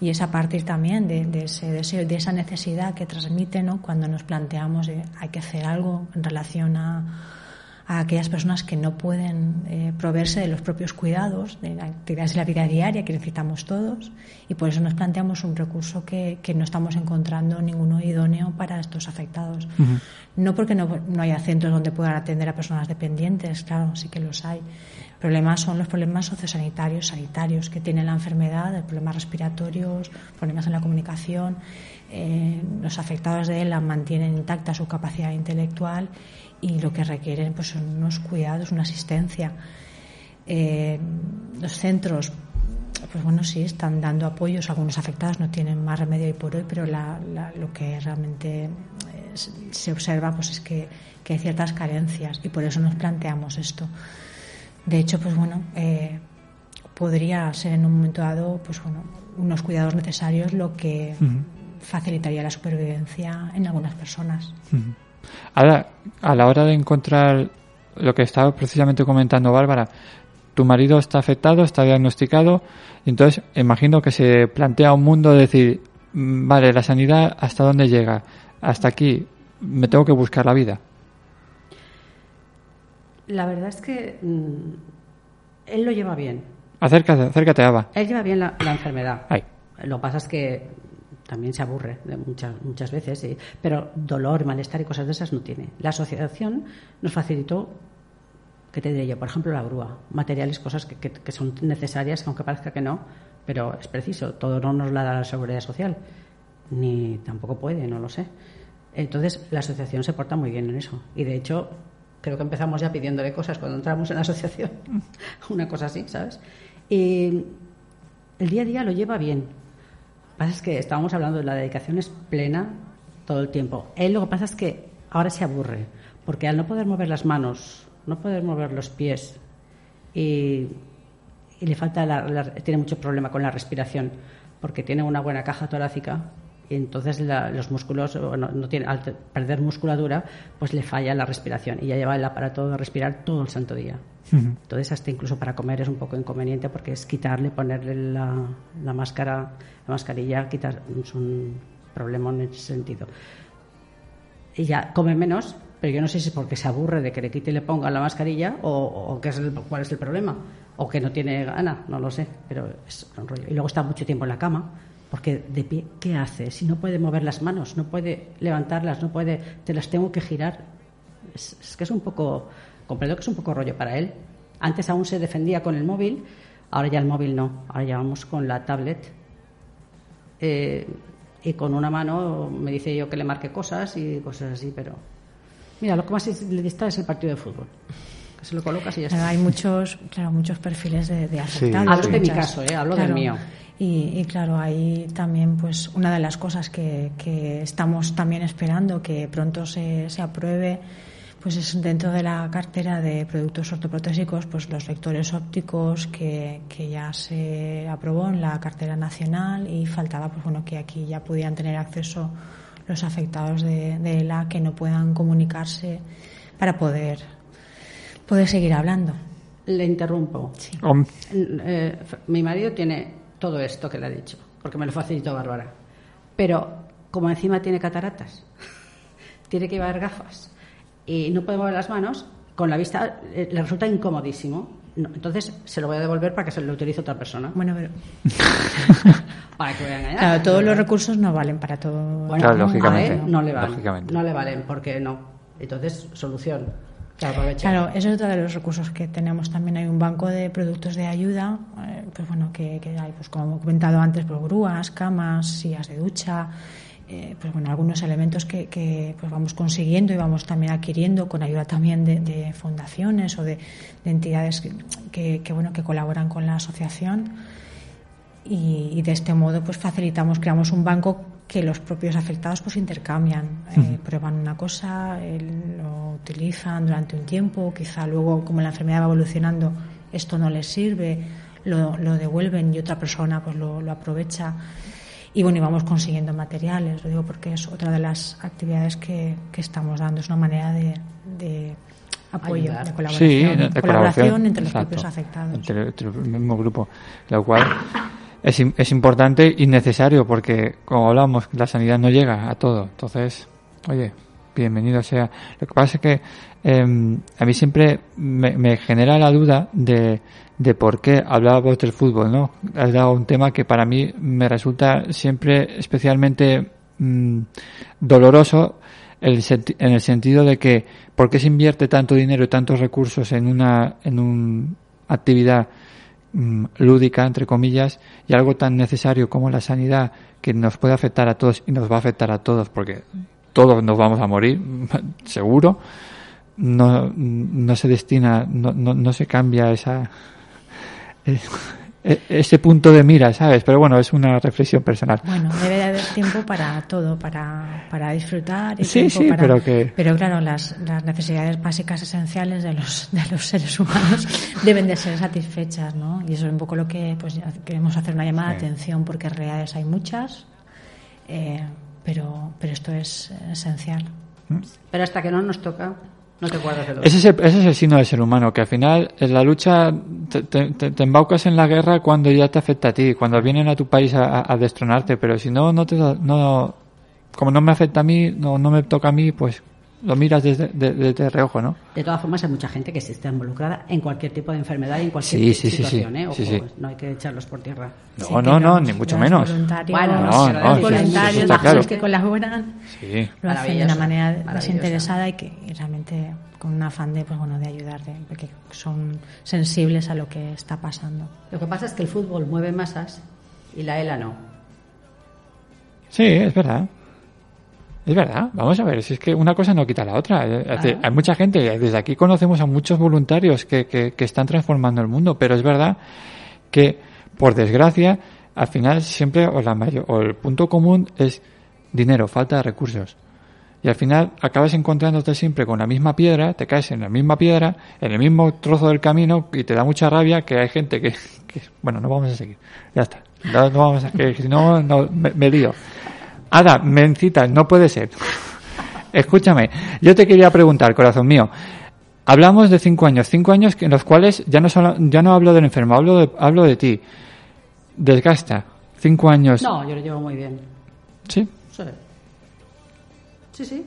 Y es a partir también de, de ese deseo, de esa necesidad que transmite, ¿no? Cuando nos planteamos de hay que hacer algo en relación a, a aquellas personas que no pueden eh, proveerse de los propios cuidados, de las actividades de la vida diaria que necesitamos todos, y por eso nos planteamos un recurso que, que no estamos encontrando ninguno idóneo para estos afectados. No porque no, no haya centros donde puedan atender a personas dependientes, claro, sí que los hay. El problema son los problemas sociosanitarios, sanitarios que tiene la enfermedad, problemas respiratorios, problemas en la comunicación. Eh, los afectados de él mantienen intacta su capacidad intelectual y lo que requieren pues, son unos cuidados, una asistencia. Eh, los centros, pues bueno, sí, están dando apoyos. Algunos afectados no tienen más remedio hoy por hoy, pero la- la- lo que realmente eh, se- se observa pues es que, que hay ciertas carencias y por eso nos planteamos esto. De hecho, pues bueno, eh, podría ser en un momento dado, pues bueno, unos cuidados necesarios lo que facilitaría la supervivencia en algunas personas. Ahora, a la hora de encontrar lo que estaba precisamente comentando Bárbara, tu marido está afectado, está diagnosticado, y entonces imagino que se plantea un mundo de decir, mm, vale, la sanidad, ¿hasta dónde llega? Hasta aquí, me tengo que buscar la vida. La verdad es que mm, él lo lleva bien. Acércate, acércate, Ava. Él lleva bien la, la enfermedad. Ay. Lo que pasa es que también se aburre muchas, muchas veces, sí. pero dolor, malestar y cosas de esas no tiene. La asociación nos facilitó, ¿qué te diré yo? Por ejemplo, la grúa, materiales, cosas que, que- que son necesarias, aunque parezca que no, pero es preciso. Todo no nos la da la seguridad social, ni tampoco puede, no lo sé. Entonces, la asociación se porta muy bien en eso. Y de hecho, creo que empezamos ya pidiéndole cosas cuando entramos en la asociación. (laughs) Una cosa así, ¿sabes? Y el día a día lo lleva bien. Pasa es que estábamos hablando de la dedicación es plena todo el tiempo. Él lo que pasa es que ahora se aburre, porque al no poder mover las manos no poder mover los pies y, le falta la- tiene mucho problema con la respiración porque tiene una buena caja torácica entonces la- los músculos bueno, no tiene, al perder musculatura pues le falla la respiración y ya lleva el aparato de respirar todo el santo día entonces hasta incluso para comer es un poco inconveniente porque es quitarle ponerle la, la máscara la mascarilla quitar es un problema en ese sentido y ya come menos, pero yo no sé si es porque se aburre de que le quite y le ponga la mascarilla o, o qué es el- cuál es el problema. O que no tiene gana, no lo sé, pero es un rollo. Y luego está mucho tiempo en la cama, porque de pie, ¿qué hace? Si no puede mover las manos, no puede levantarlas, no puede, te las tengo que girar. Es, es que es un poco, comprendo que es un poco rollo para él. Antes aún se defendía con el móvil, ahora ya el móvil no, ahora ya vamos con la tablet eh, y con una mano me dice yo que le marque cosas y cosas así, pero mira, lo que más le distrae es el partido de fútbol. Que se lo colocas y ya hay muchos, claro, muchos perfiles de, de afectados. Hablo de mi caso, ¿eh? Hablo del mío. Y, y claro, ahí también, pues, una de las cosas que, que estamos también esperando que pronto se, se apruebe, pues es dentro de la cartera de productos ortoprotésicos, pues los lectores ópticos que, que ya se aprobó en la cartera nacional y faltaba, pues bueno, que aquí ya pudieran tener acceso los afectados de, de ELA que no puedan comunicarse para poder, poder seguir hablando. Le interrumpo. Hom- Eh, mi marido tiene todo esto que le ha dicho, porque me lo facilitó Bárbara. Pero como encima tiene cataratas, (laughs) tiene que llevar gafas y no puede mover las manos, con la vista eh, le resulta incomodísimo. No, entonces se lo voy a devolver para que se lo utilice otra persona. Bueno, pero (laughs) Para que voy a engañar. Claro, todos los recursos no valen para todo. Bueno, Claro, a lógicamente. él no le valen. Lógicamente. No le valen, porque no. Entonces, solución. Claro, eso es otro de los recursos que tenemos. También hay un banco de productos de ayuda, pues bueno, que, hay, pues como he comentado antes, pues grúas, camas, sillas de ducha, eh, pues bueno, algunos elementos que, pues vamos consiguiendo y vamos también adquiriendo con ayuda también de, fundaciones o de, de entidades que, bueno que colaboran con la asociación y, y de este modo pues facilitamos creamos un banco que los propios afectados pues intercambian eh, prueban una cosa eh, lo utilizan durante un tiempo quizá luego como la enfermedad va evolucionando esto no les sirve lo, lo devuelven y otra persona pues lo, lo aprovecha y bueno y vamos consiguiendo materiales lo digo porque es otra de las actividades que, que estamos dando es una manera de, de apoyo Ayudar. de colaboración, Sí, de, colaboración, entre los exacto, propios afectados Entre, entre el mismo grupo. Lo cual es, es importante y necesario porque, como hablamos, la sanidad no llega a todo. Entonces, oye, bienvenido sea. Lo que pasa es que eh, a mí siempre me, genera la duda de, de por qué hablábamos del fútbol, ¿no? Has dado un tema que para mí me resulta siempre especialmente mm, doloroso el en el sentido de que por qué se invierte tanto dinero y tantos recursos en una en una actividad mm, lúdica entre comillas y algo tan necesario como la sanidad que nos puede afectar a todos y nos va a afectar a todos porque todos nos vamos a morir (laughs) seguro no no se destina no no, no se cambia esa ese punto de mira, ¿sabes? Pero bueno, es una reflexión personal. Bueno, debe de haber tiempo para todo, para, para disfrutar. Y Sí, tiempo sí, para- pero que- Pero claro, las, las necesidades básicas esenciales de los, de los seres humanos (laughs) deben de ser satisfechas, ¿no? Y eso es un poco lo que pues queremos hacer una llamada de Sí. atención, porque realidades hay muchas, eh, pero, pero esto es esencial. Pero hasta que no nos toca, no te acuerdas de lo Ese es, el, ese es el signo del ser humano, que al final en la lucha te, te- te- embaucas en la guerra cuando ya te afecta a ti, cuando vienen a tu país a, a- destronarte, pero si no, no te no, como no me afecta a mí, no, no me toca a mí, pues lo miras desde, de, desde reojo, ¿no? De todas formas, hay mucha gente que se está involucrada en cualquier tipo de enfermedad y en cualquier Sí, sí, situación, sí. ¿eh? Ojo, Sí, sí. no hay que echarlos por tierra. No, Sí, no, no, los- ni mucho los menos. Voluntarios, Bueno, No, no, los sí, voluntarios, las claro. personas que colaboran, Sí. lo hacen de una manera maravilloso. desinteresada y que y realmente con un afán de, pues bueno, de ayudar, de- porque son sensibles a lo que está pasando. Lo que pasa es que el fútbol mueve masas y la ELA no. Sí, es verdad. Es verdad, vamos a ver, si es que una cosa no quita la otra. Decir, Hay mucha gente, desde aquí conocemos a muchos voluntarios que, que, que están transformando el mundo, pero es verdad que, por desgracia, al final siempre, o, la mayor, o el punto común es dinero, falta de recursos. y al final acabas encontrándote siempre con la misma piedra, te caes en la misma piedra, en el mismo trozo del camino y te da mucha rabia que hay gente que, que- bueno, no vamos a seguir, ya está, no, no vamos a que si no, no me, me lío. Ada, mencitas, no puede ser. Escúchame, yo te quería preguntar, corazón mío, hablamos de cinco años, cinco años en los cuales ya no solo, ya no hablo del enfermo, hablo de, hablo de ti. Desgasta, cinco años. No, yo lo llevo muy bien. Sí. Sí. Sí, sí.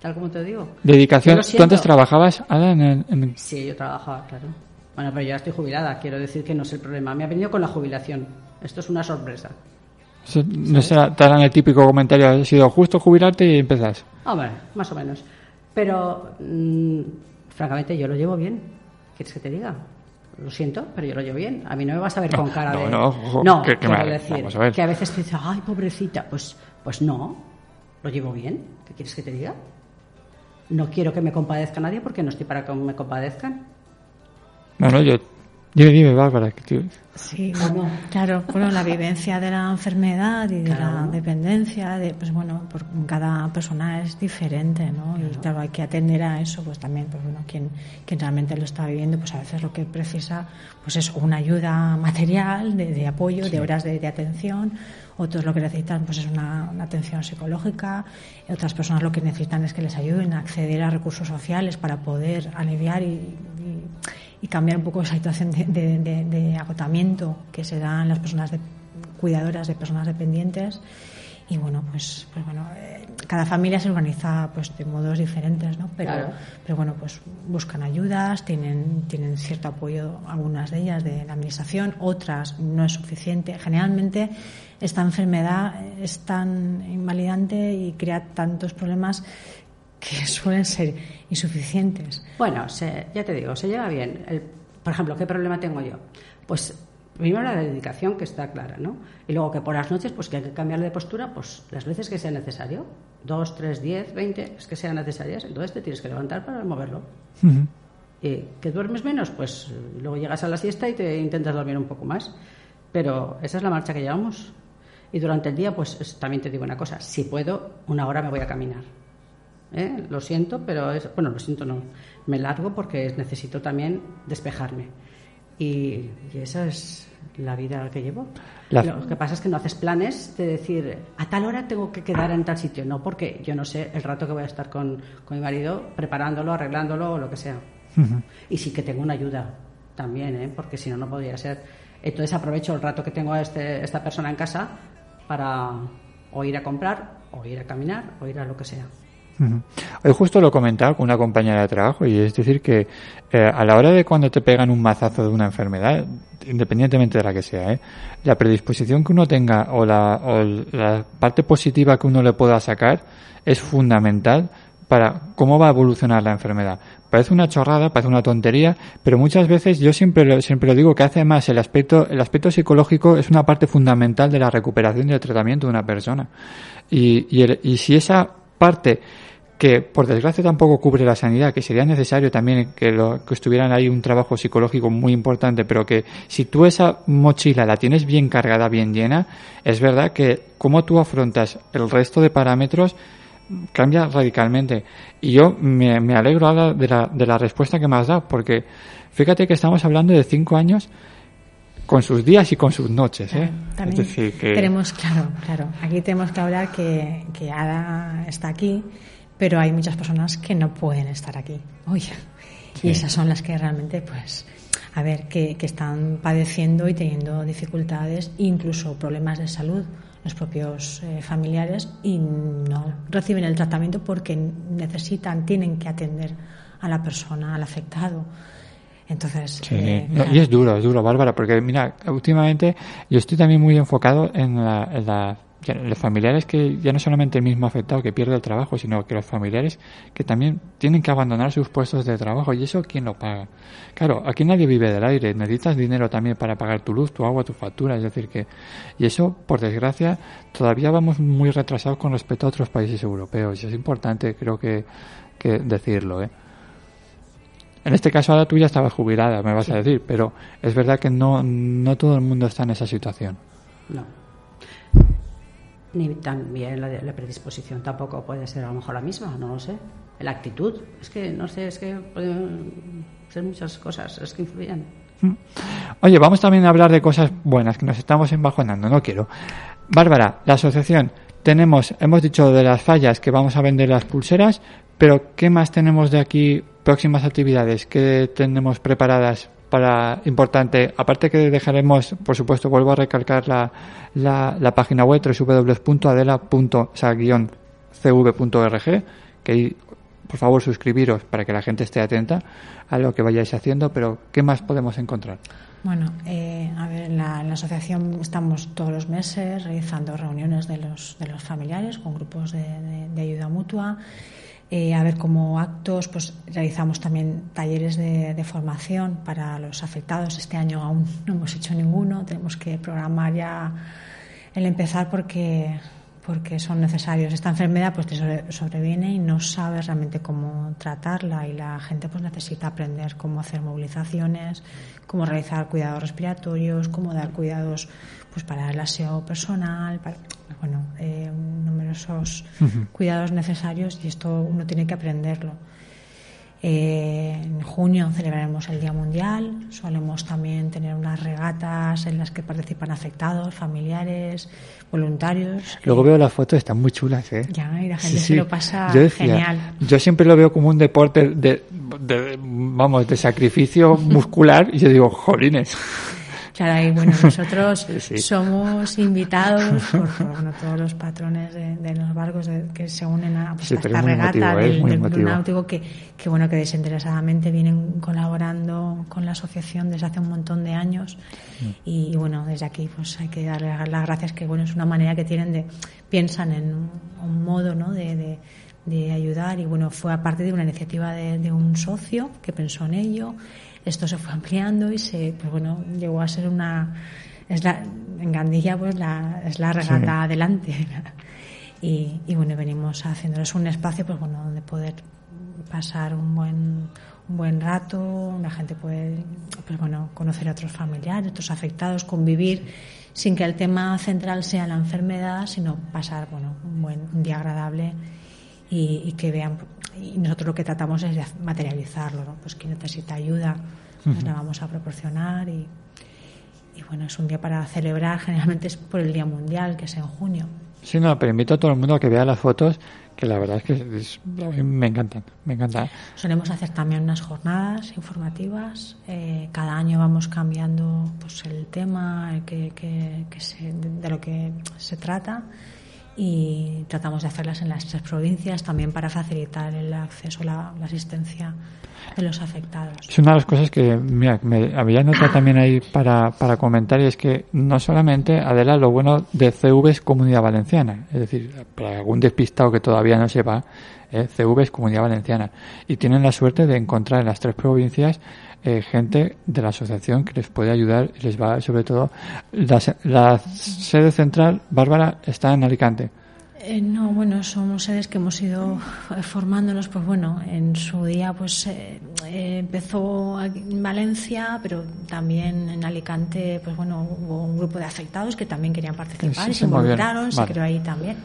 Tal como te digo. Dedicación. ¿Tú antes trabajabas, Ada, en, el- en- Sí, yo trabajaba, claro. Bueno, pero yo ya estoy jubilada, quiero decir que no es el problema. Me ha venido con la jubilación. Esto es una sorpresa. No será te harán el típico comentario, ha sido justo jubilarte y empezás? Hombre, más o menos. Pero, mm, francamente, yo lo llevo bien. ¿Quieres que te diga? Lo siento, pero yo lo llevo bien. A mí no me vas a ver con cara no, de... no, ojo, no que- que quiero me- decir, vamos a ver. que a veces te dices, ay, pobrecita. Pues, pues no, lo llevo bien. ¿Qué quieres que te diga? No quiero que me compadezca nadie porque no estoy para que me compadezcan. No, no, yo. Dime, dime, Bárbara. que Sí, bueno, claro, bueno, la vivencia de la enfermedad y de la dependencia, de, pues bueno, por cada persona es diferente, ¿no? Y claro, hay que atender a eso, pues también, pues bueno, quien, quien realmente lo está viviendo, pues a veces lo que precisa, pues es una ayuda material, de, de apoyo, de horas de, de atención, otros lo que necesitan, pues es una, una atención psicológica, otras personas lo que necesitan es que les ayuden a acceder a recursos sociales para poder aliviar y- y y cambiar un poco esa situación de, de- de- de agotamiento que se da en las personas de- cuidadoras de personas dependientes. Y bueno pues pues bueno eh, cada familia se organiza pues de modos diferentes no pero Claro. pero bueno pues buscan ayudas tienen tienen cierto apoyo algunas de ellas de la administración otras no es suficiente. Generalmente esta enfermedad es tan invalidante y crea tantos problemas que suelen ser insuficientes Bueno, se- ya te digo, se lleva bien. El- por ejemplo, ¿qué problema tengo yo? Pues primero la dedicación, que está clara, ¿no? Y luego que por las noches, pues que hay que cambiarle de postura, pues las veces que sea necesario. Dos, tres, diez, veinte, es que sean necesarias. Entonces te tienes que levantar para moverlo. ¿Y que duermes menos? Pues luego llegas a la siesta y te intentas dormir un poco más. Pero esa es la marcha que llevamos. Y durante el día, pues es- también te digo una cosa, si puedo, una hora me voy a caminar. ¿Eh? Lo siento, pero es, bueno, lo siento, no. Me largo porque necesito también despejarme. Y, y esa es la vida que llevo. La- Lo que pasa es que no haces planes de decir, a tal hora tengo que quedar en tal sitio. No, porque yo no sé el rato que voy a estar con, con mi marido preparándolo, arreglándolo o lo que sea. Y sí que tengo una ayuda también, ¿eh? porque si no, no podría ser. Entonces aprovecho el rato que tengo a este, esta persona en casa para o ir a comprar, o ir a caminar, o ir a lo que sea. Hoy justo lo he comentado con una compañera de trabajo y es decir que eh, a la hora de cuando te pegan un mazazo de una enfermedad, independientemente de la que sea, ¿eh? la predisposición que uno tenga o la, parte positiva que uno le pueda sacar es fundamental para cómo va a evolucionar la enfermedad. Parece una chorrada, parece una tontería, pero muchas veces yo siempre lo, siempre lo digo que hace más el aspecto el aspecto psicológico es una parte fundamental de la recuperación y el tratamiento de una persona. Y, y si esa parte que por desgracia tampoco cubre la sanidad, que sería necesario también que, lo, que estuvieran ahí un trabajo psicológico muy importante, pero que si tú esa mochila la tienes bien cargada, bien llena, es verdad que cómo tú afrontas el resto de parámetros cambia radicalmente. Y yo me, me alegro ahora de la, de la respuesta que me has dado, porque fíjate que estamos hablando de cinco años con sus días y con sus noches. ¿eh? También es decir, que... tenemos, claro, claro, aquí tenemos que hablar que, que Ada está aquí, pero hay muchas personas que no pueden estar aquí hoy. Sí. Y esas son las que realmente, pues, a ver, que, que están padeciendo y teniendo dificultades, incluso problemas de salud, los propios eh, familiares, y no reciben el tratamiento porque necesitan, tienen que atender a la persona, al afectado. Entonces, Sí, eh, no, y es duro, es duro, Bárbara, porque mira, últimamente yo estoy también muy enfocado en, la, en, la- ya los familiares que ya no solamente el mismo afectado que pierde el trabajo, sino que los familiares que también tienen que abandonar sus puestos de trabajo y eso quién lo paga. Claro, aquí nadie vive del aire, necesitas dinero también para pagar tu luz, tu agua, tu factura, es decir que y eso por desgracia todavía vamos muy retrasados con respecto a otros países europeos y es importante creo que, que decirlo, ¿eh? En este caso ahora tú ya estabas jubilada, me vas a decir, pero es verdad que no, no todo el mundo está en esa situación. No. Ni también la, la predisposición tampoco puede ser a lo mejor la misma, no lo sé. La actitud, es que no sé, es que pueden ser muchas cosas, es que influyen. Oye, vamos también a hablar de cosas buenas, que nos estamos embajonando, no quiero. Bárbara, la asociación, tenemos, hemos dicho de las fallas que vamos a vender las pulseras, pero ¿qué más tenemos de aquí? Próximas actividades que tenemos preparadas para importante. Aparte que dejaremos, por supuesto, vuelvo a recalcar la, la, la página web www.adela.cv.org, que por favor, suscribiros para que la gente esté atenta a lo que vayáis haciendo, pero ¿qué más podemos encontrar? Bueno, eh, a ver, la, la asociación estamos todos los meses realizando reuniones de los, de los familiares con grupos de- de ayuda mutua. Eh, a ver, como actos, pues realizamos también talleres de, de formación para los afectados. Este año aún no hemos hecho ninguno, tenemos que programar ya el empezar porque porque son necesarios. Esta enfermedad pues te sobre- sobreviene y no sabes realmente cómo tratarla y la gente pues necesita aprender cómo hacer movilizaciones, cómo realizar cuidados respiratorios, cómo dar cuidados pues para el aseo personal, para, bueno, eh, numerosos cuidados necesarios y esto uno tiene que aprenderlo. Eh, en junio celebraremos el Día Mundial. Solemos también tener unas regatas en las que participan afectados, familiares, voluntarios. Luego veo las fotos, están muy chulas, ¿eh? Ya, y la Sí, gente se sí. lo pasa Yo decía, genial. Yo siempre lo veo como un deporte de, de- vamos, de sacrificio muscular y yo digo, jolines. Claro, y bueno, nosotros (laughs) Sí, somos invitados (laughs) por, por, bueno, todos los patrones de, de los barcos de- que se unen a, pues, Sí, a esta regata del, del Club náutico que, que bueno que desinteresadamente vienen colaborando con la asociación desde hace un montón de años. Mm. y, y, bueno desde aquí pues hay que darles las gracias que bueno es una manera que tienen de piensan en un, un modo ¿no? de, de, de ayudar. Y bueno fue a partir de una iniciativa de, de un socio que pensó en ello esto se fue ampliando y se pues bueno llegó a ser una es la en Gandilla pues la es la regata Sí. adelante (laughs) y, y bueno venimos haciéndoles un espacio pues bueno donde poder pasar un buen un buen rato la gente puede pues bueno conocer a otros familiares otros afectados convivir sin que el tema central sea la enfermedad sino pasar bueno un buen un día agradable y, y que vean y nosotros lo que tratamos es de materializarlo ¿no? pues quien necesita ayuda pues la vamos a proporcionar y, y bueno es un día para celebrar generalmente es por el día mundial que es en junio Sí, no, pero invito a todo el mundo a que vea las fotos, que la verdad es que es- me encantan, me encantan. Solemos hacer también unas jornadas informativas. eh, cada año vamos cambiando pues, el tema el que, que- que se- de lo que se trata y tratamos de hacerlas en las tres provincias también para facilitar el acceso a la, la asistencia de los afectados. Es una de las cosas que, mira, había notado también ahí para, para comentar y es que no solamente, Adela, lo bueno de CV es Comunidad Valenciana, es decir, para algún despistado que todavía no sepa, eh, CV es Comunidad Valenciana y tienen la suerte de encontrar en las tres provincias eh, gente de la asociación que les puede ayudar y les va, sobre todo, la, se- la sede central, Bárbara, está en Alicante. Eh, no, bueno, somos sedes que hemos ido formándonos, pues bueno, en su día pues eh, eh, empezó en Valencia, pero también en Alicante, pues bueno, hubo un grupo de afectados que también querían participar Sí, y se bien. involucraron, se Vale. creó ahí también.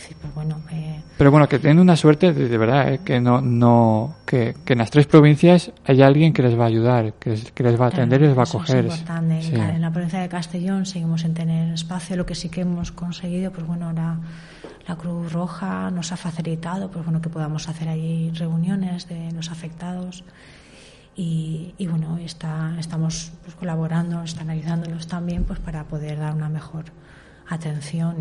Decir, pues bueno, eh, Pero bueno, que tienen una suerte de, de verdad, eh, que no, no, que, que en las tres provincias hay alguien que les va a ayudar, que, les- que les va a atender y les va a coger. Es importante. Sí. En la provincia de Castellón seguimos en tener espacio. Lo que sí que hemos conseguido, pues bueno, la, la Cruz Roja nos ha facilitado, pues bueno, que podamos hacer allí reuniones de los afectados. Y, y bueno, está, estamos pues, colaborando, están ayudándonos también, pues para poder dar una mejor atención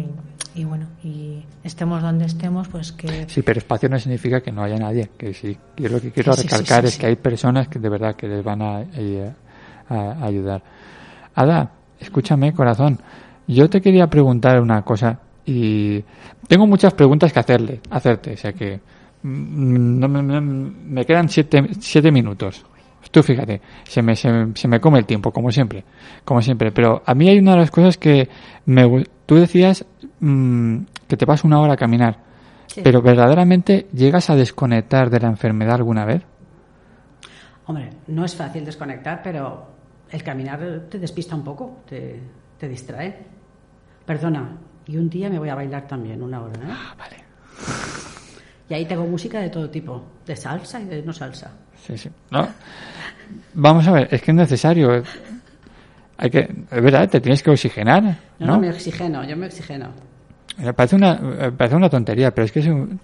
y, y bueno, y estemos donde estemos, pues que Sí, pero espacio no significa que no haya nadie. Que sí, yo lo que quiero Sí, recalcar sí, es que hay personas que de verdad que les van a, eh, a- a ayudar. Ada, escúchame, corazón. Yo te quería preguntar una cosa y tengo muchas preguntas que hacerle, hacerte, o sea que mm, no me, me- me quedan siete, siete minutos. Tú fíjate, se me, se, me- se me come el tiempo, como siempre, como siempre. Pero a mí hay una de las cosas que me, tú decías mm, que te vas una hora a caminar. Sí. Pero verdaderamente llegas a desconectar de la enfermedad alguna vez. Hombre, no es fácil desconectar, pero el caminar te despista un poco, te, te distrae. Perdona, Y un día me voy a bailar también, una hora. ¿eh? Ah, vale. Y ahí tengo música de todo tipo, de salsa y de no salsa. Sí, sí. No. Vamos a ver, es que es necesario. Hay que, es verdad, te tienes que oxigenar, No, ¿no? no, me oxigeno, yo me oxigeno. Me parece una, me parece una tontería, pero es que es, un-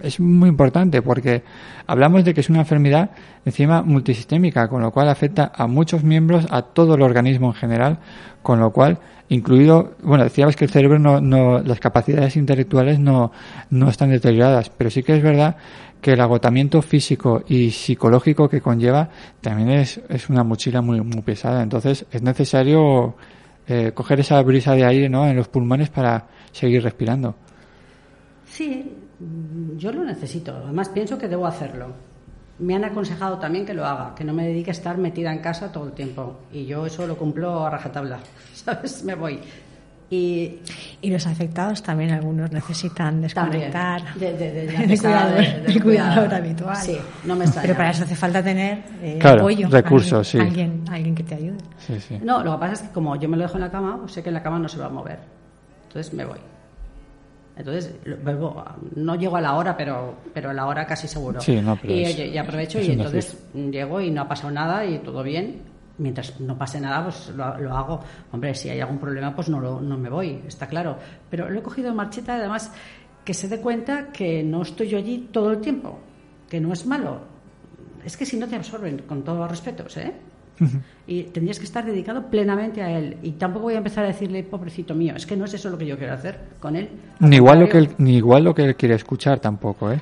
es muy importante porque hablamos de que es una enfermedad encima multisistémica, con lo cual afecta a muchos miembros, a todo el organismo en general, con lo cual, incluido, bueno, decíamos que el cerebro no, no, las capacidades intelectuales no, no están deterioradas, pero sí que es verdad que el agotamiento físico y psicológico que conlleva también es, es una mochila muy, muy pesada. Entonces es necesario eh, coger esa brisa de aire ¿no? en los pulmones para seguir respirando. Sí, yo lo necesito. Además, pienso que debo hacerlo. Me han aconsejado también que lo haga, que no me dedique a estar metida en casa todo el tiempo. Y yo eso lo cumplo a rajatabla, (laughs) ¿sabes? Me voy. Y Y los afectados también, algunos necesitan desconectar de, cuidador, habitual. Sí, no me extraña. Pero para eso hace falta tener eh, Claro, apoyo, recursos, alguien, sí. alguien, alguien que te ayude. Sí, sí. No, lo que pasa es que como yo me lo dejo en la cama, pues sé que en la cama no se va a mover. Entonces me voy. Entonces, vuelvo no llego a la hora, pero, pero a la hora casi seguro. Sí, no, pero y, es- y aprovecho y entonces llego y no ha pasado nada y todo bien. Mientras no pase nada, pues lo, lo hago. Hombre, si hay algún problema, pues no, lo- no me voy, está claro. Pero lo he cogido en marchita, además, que se dé cuenta que no estoy yo allí todo el tiempo, que no es malo. Es que si no te absorben, con todos los respetos, ¿eh? Y tendrías que estar dedicado plenamente a él. Y tampoco voy a empezar a decirle, pobrecito mío, es que no es eso lo que yo quiero hacer con él. Ni igual, lo que él, ni igual lo que él quiere escuchar tampoco, ¿eh?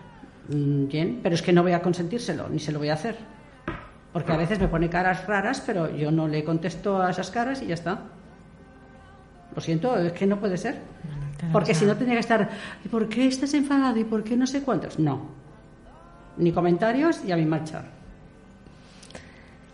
mm, Bien, pero es que no voy a consentírselo, ni se lo voy a hacer. Porque a veces me pone caras raras, pero yo no le contesto a esas caras y ya está. Lo siento, es que no puede ser. Porque si no tendría que estar, ¿y por qué estás enfadado? ¿Y por qué no sé cuántos? No. Ni comentarios y a mi marcha.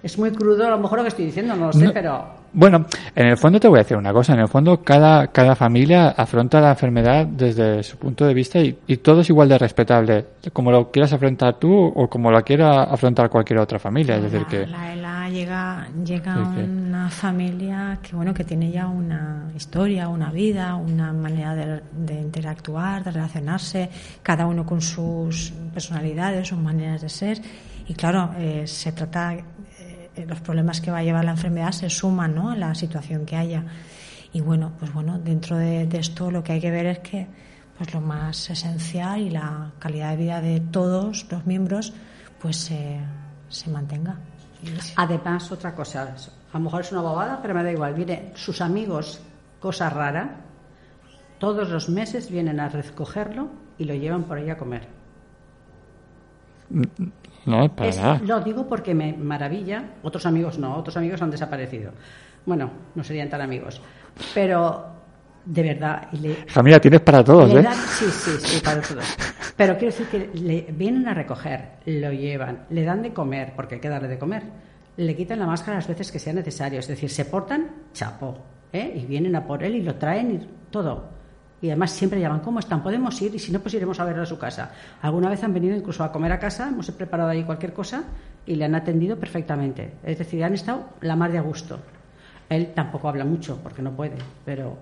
Es muy crudo a lo mejor lo que estoy diciendo, no lo sé, No. pero Bueno, en el fondo te voy a decir una cosa. En el fondo, cada, cada familia afronta la enfermedad desde su punto de vista y, y todo es igual de respetable, como lo quieras afrontar tú o como lo quiera afrontar cualquier otra familia. Es decir, la, que la ELA llega, llega Sí, que- una familia que bueno que tiene ya una historia, una vida, una manera de, de interactuar, de relacionarse, cada uno con sus personalidades, sus maneras de ser. Y claro, eh, se trata, los problemas que va a llevar la enfermedad se suman ¿no? a la situación que haya. Y bueno, pues bueno, dentro de, de esto lo que hay que ver es que pues lo más esencial y la calidad de vida de todos los miembros pues se se mantenga. Además, otra cosa, a lo mejor es una bobada, pero me da igual. Viene sus amigos, cosa rara, todos los meses vienen a recogerlo y lo llevan por ahí a comer. No, para Es- nada. lo digo porque me maravilla. Otros amigos no, otros amigos han desaparecido. Bueno, no serían tan amigos. Pero, de verdad, le, Familia, tienes para todos, ¿eh? dan- sí, sí, sí, para todos. Pero quiero decir que le vienen a recoger, lo llevan, le dan de comer, porque hay que darle de comer. Le quitan la máscara las veces que sea necesario. Es decir, se portan chapo, ¿eh? Y vienen a por él y lo traen y todo. Y además siempre llaman, ¿cómo están? ¿Podemos ir? Y si no, pues iremos a verlo a su casa. Alguna vez han venido incluso a comer a casa, hemos preparado ahí cualquier cosa y le han atendido perfectamente. Es decir, han estado la mar de a gusto. Él tampoco habla mucho porque no puede, pero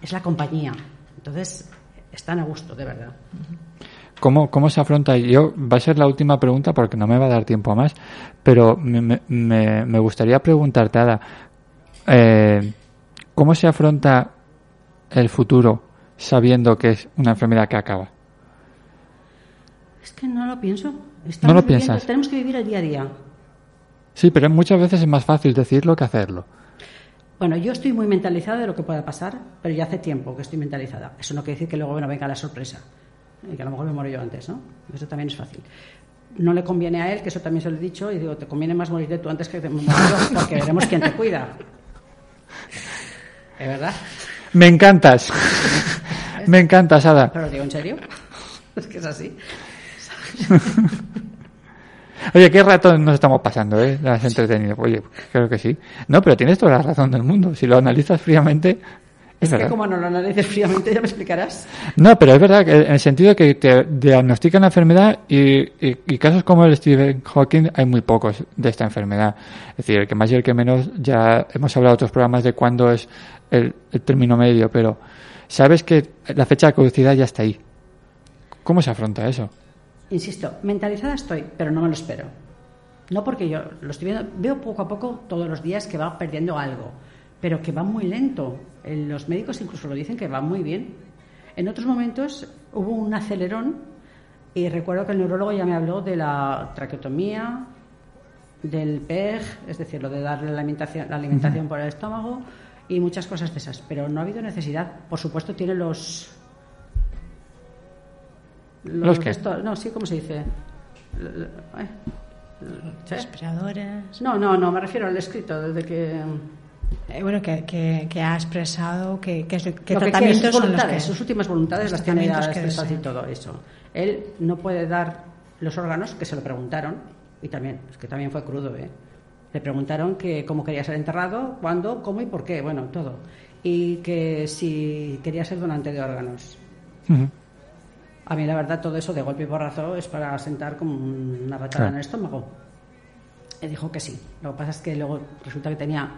es la compañía. Entonces, están a gusto, de verdad. ¿Cómo, ¿Cómo se afronta? Yo, va a ser la última pregunta porque no me va a dar tiempo a más, pero me, me- gustaría preguntarte, Ada, eh, ¿cómo se afronta el futuro sabiendo que es una enfermedad que acaba? Es que no lo pienso. No lo viviendo- piensas. Tenemos que vivir el día a día. Sí, pero muchas veces es más fácil decirlo que hacerlo. Bueno, yo estoy muy mentalizada de lo que pueda pasar, pero ya hace tiempo que estoy mentalizada. Eso no quiere decir que luego no venga la sorpresa. Y que a lo mejor me muero yo antes, ¿no? Eso también es fácil. No le conviene a él, que eso también se lo he dicho, y digo, te conviene más morirte tú antes que muera yo, porque veremos quién te cuida. (laughs) ¿Es verdad? Me encantas. (laughs) me encantas, Ada. Pero digo en serio. (laughs) Es que es así. (laughs) Oye, qué rato nos estamos pasando, ¿eh? Las entretenido. Oye, creo que sí. No, pero tienes toda la razón del mundo. Si lo analizas fríamente, es, Es que verdad. como no lo analices fríamente, ya me explicarás. No, pero es verdad que en el sentido de que te diagnostican la enfermedad y, y- y casos como el Stephen Hawking hay muy pocos de esta enfermedad. Es decir, el que más y el que menos, ya hemos hablado en otros programas de cuándo es el, el término medio, pero sabes que la fecha de caducidad ya está ahí. ¿Cómo se afronta eso? Insisto, mentalizada estoy, pero no me lo espero. No porque yo lo estoy viendo, veo poco a poco todos los días que va perdiendo algo, pero que va muy lento. Eh, Los médicos incluso lo dicen que va muy bien. En otros momentos hubo un acelerón y recuerdo que el neurólogo ya me habló de la traqueotomía, del PEG, es decir, lo de darle la alimentación, la alimentación por el estómago y muchas cosas de esas. Pero no ha habido necesidad. Por supuesto, tiene los. ¿Los qué? esto- no, sí, ¿cómo se dice? L- eh. Respiradores. No, no, no, me refiero al escrito, desde que. Eh, bueno, que, que, que ha expresado que, que, que tratamientos sus son los que... sus últimas voluntades los las tiene expresadas y todo eso. Él no puede dar los órganos, que se lo preguntaron, y también, es que también fue crudo, ¿eh? Le preguntaron que cómo quería ser enterrado, cuándo, cómo y por qué, bueno, todo. Y que si quería ser donante de órganos. A mí, la verdad, todo eso de golpe y porrazo es para sentar como una patada en el estómago. Él dijo que sí. Lo que pasa es que luego resulta que tenía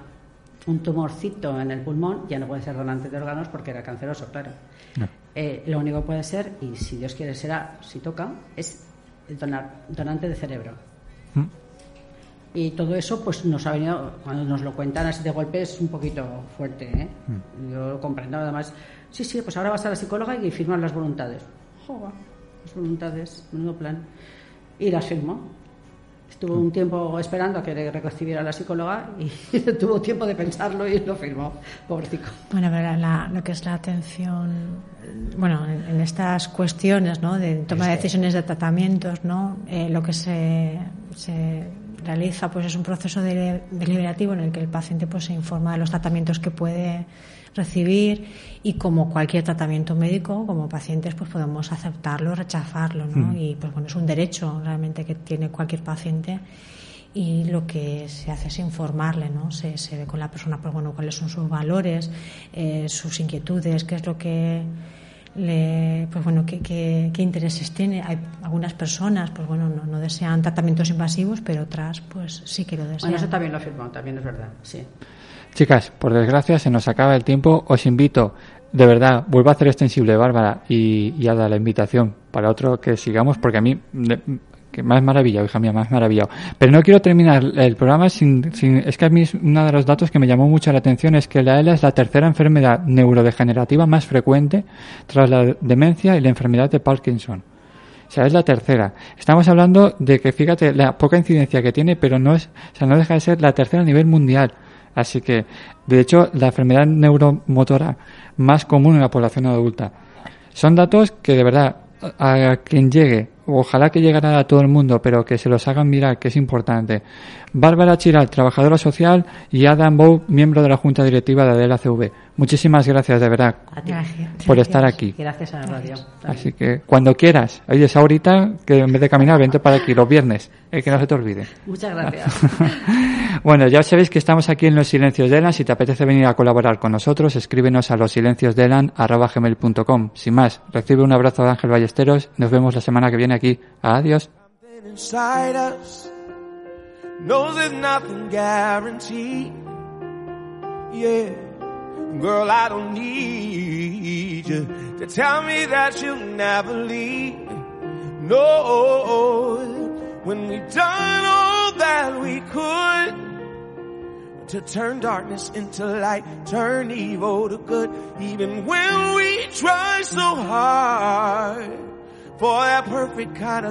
un tumorcito en el pulmón, ya no puede ser donante de órganos porque era canceroso, claro. No. Eh, lo único que puede ser, y si Dios quiere será, si toca, es donar, donante de cerebro. Mm. Y todo eso, pues nos ha venido, cuando nos lo cuentan así de golpe, es un poquito fuerte. ¿eh? Yo lo comprendo, además. Sí, sí, pues ahora vas a la psicóloga y firman las voluntades. Joder, las voluntades, menudo plan. Y las firmó. Estuvo un tiempo esperando a que le recibiera la psicóloga y (laughs) tuvo tiempo de pensarlo y lo firmó. Pobrecito. Bueno, pero la- lo que es la atención, bueno, en, en estas cuestiones, ¿no? De toma de decisiones de tratamientos, ¿no? Eh, lo que se, se realiza, pues es un proceso de- deliberativo en el que el paciente, pues, se informa de los tratamientos que puede recibir y como cualquier tratamiento médico, como pacientes, pues podemos aceptarlo, rechazarlo, ¿no? Y pues bueno, es un derecho realmente que tiene cualquier paciente y lo que se hace es informarle, ¿no? Se, se ve con la persona, pues bueno, cuáles son sus valores, eh, sus inquietudes, qué es lo que le, pues bueno, qué, qué- qué intereses tiene. Hay algunas personas, pues bueno, no, no desean tratamientos invasivos, pero otras, pues sí que lo desean. Bueno, eso también lo firmó, también es verdad, sí. Chicas, por desgracia se nos acaba el tiempo. Os invito, de verdad, vuelvo a hacer extensible, Bárbara, y, y Ada, la invitación para otro que sigamos, porque a mí que has maravillado, hija mía, has maravillado. Pero no quiero terminar el programa sin, sin... Es que a mí uno de los datos que me llamó mucho la atención es que la ELA es la tercera enfermedad neurodegenerativa más frecuente tras la demencia y la enfermedad de Parkinson. O sea, es la tercera. Estamos hablando de que, fíjate, la poca incidencia que tiene, pero no es, o sea, no deja de ser la tercera a nivel mundial. Así que, de hecho, la enfermedad neuromotora más común en la población adulta. Son datos que, de verdad, a quien llegue, ojalá que llegara a todo el mundo, pero que se los hagan mirar, que es importante. Bárbara Chiral, trabajadora social, y Adam Bow, miembro de la Junta Directiva de Adela CV. Muchísimas gracias, de verdad, A ti. Gracias. por Gracias. estar aquí. Gracias a la radio. Así que cuando quieras, oye, es ahorita que en vez de caminar, vente para aquí los viernes, eh, que no se te olvide. Muchas gracias. (laughs) bueno, ya sabéis que estamos aquí en Los Silencios de Elan. Si te apetece venir a colaborar con nosotros, escríbenos a losilenciosdelan.com. Sin más, recibe un abrazo de Ángel Ballesteros. Nos vemos la semana que viene aquí. Adiós. Something inside us knows there's nothing guaranteed. Yeah, girl, I don't need you to tell me that you'll never leave. No, when we've done all that we could to turn darkness into light, turn evil to good, even when we try so hard for that perfect kind of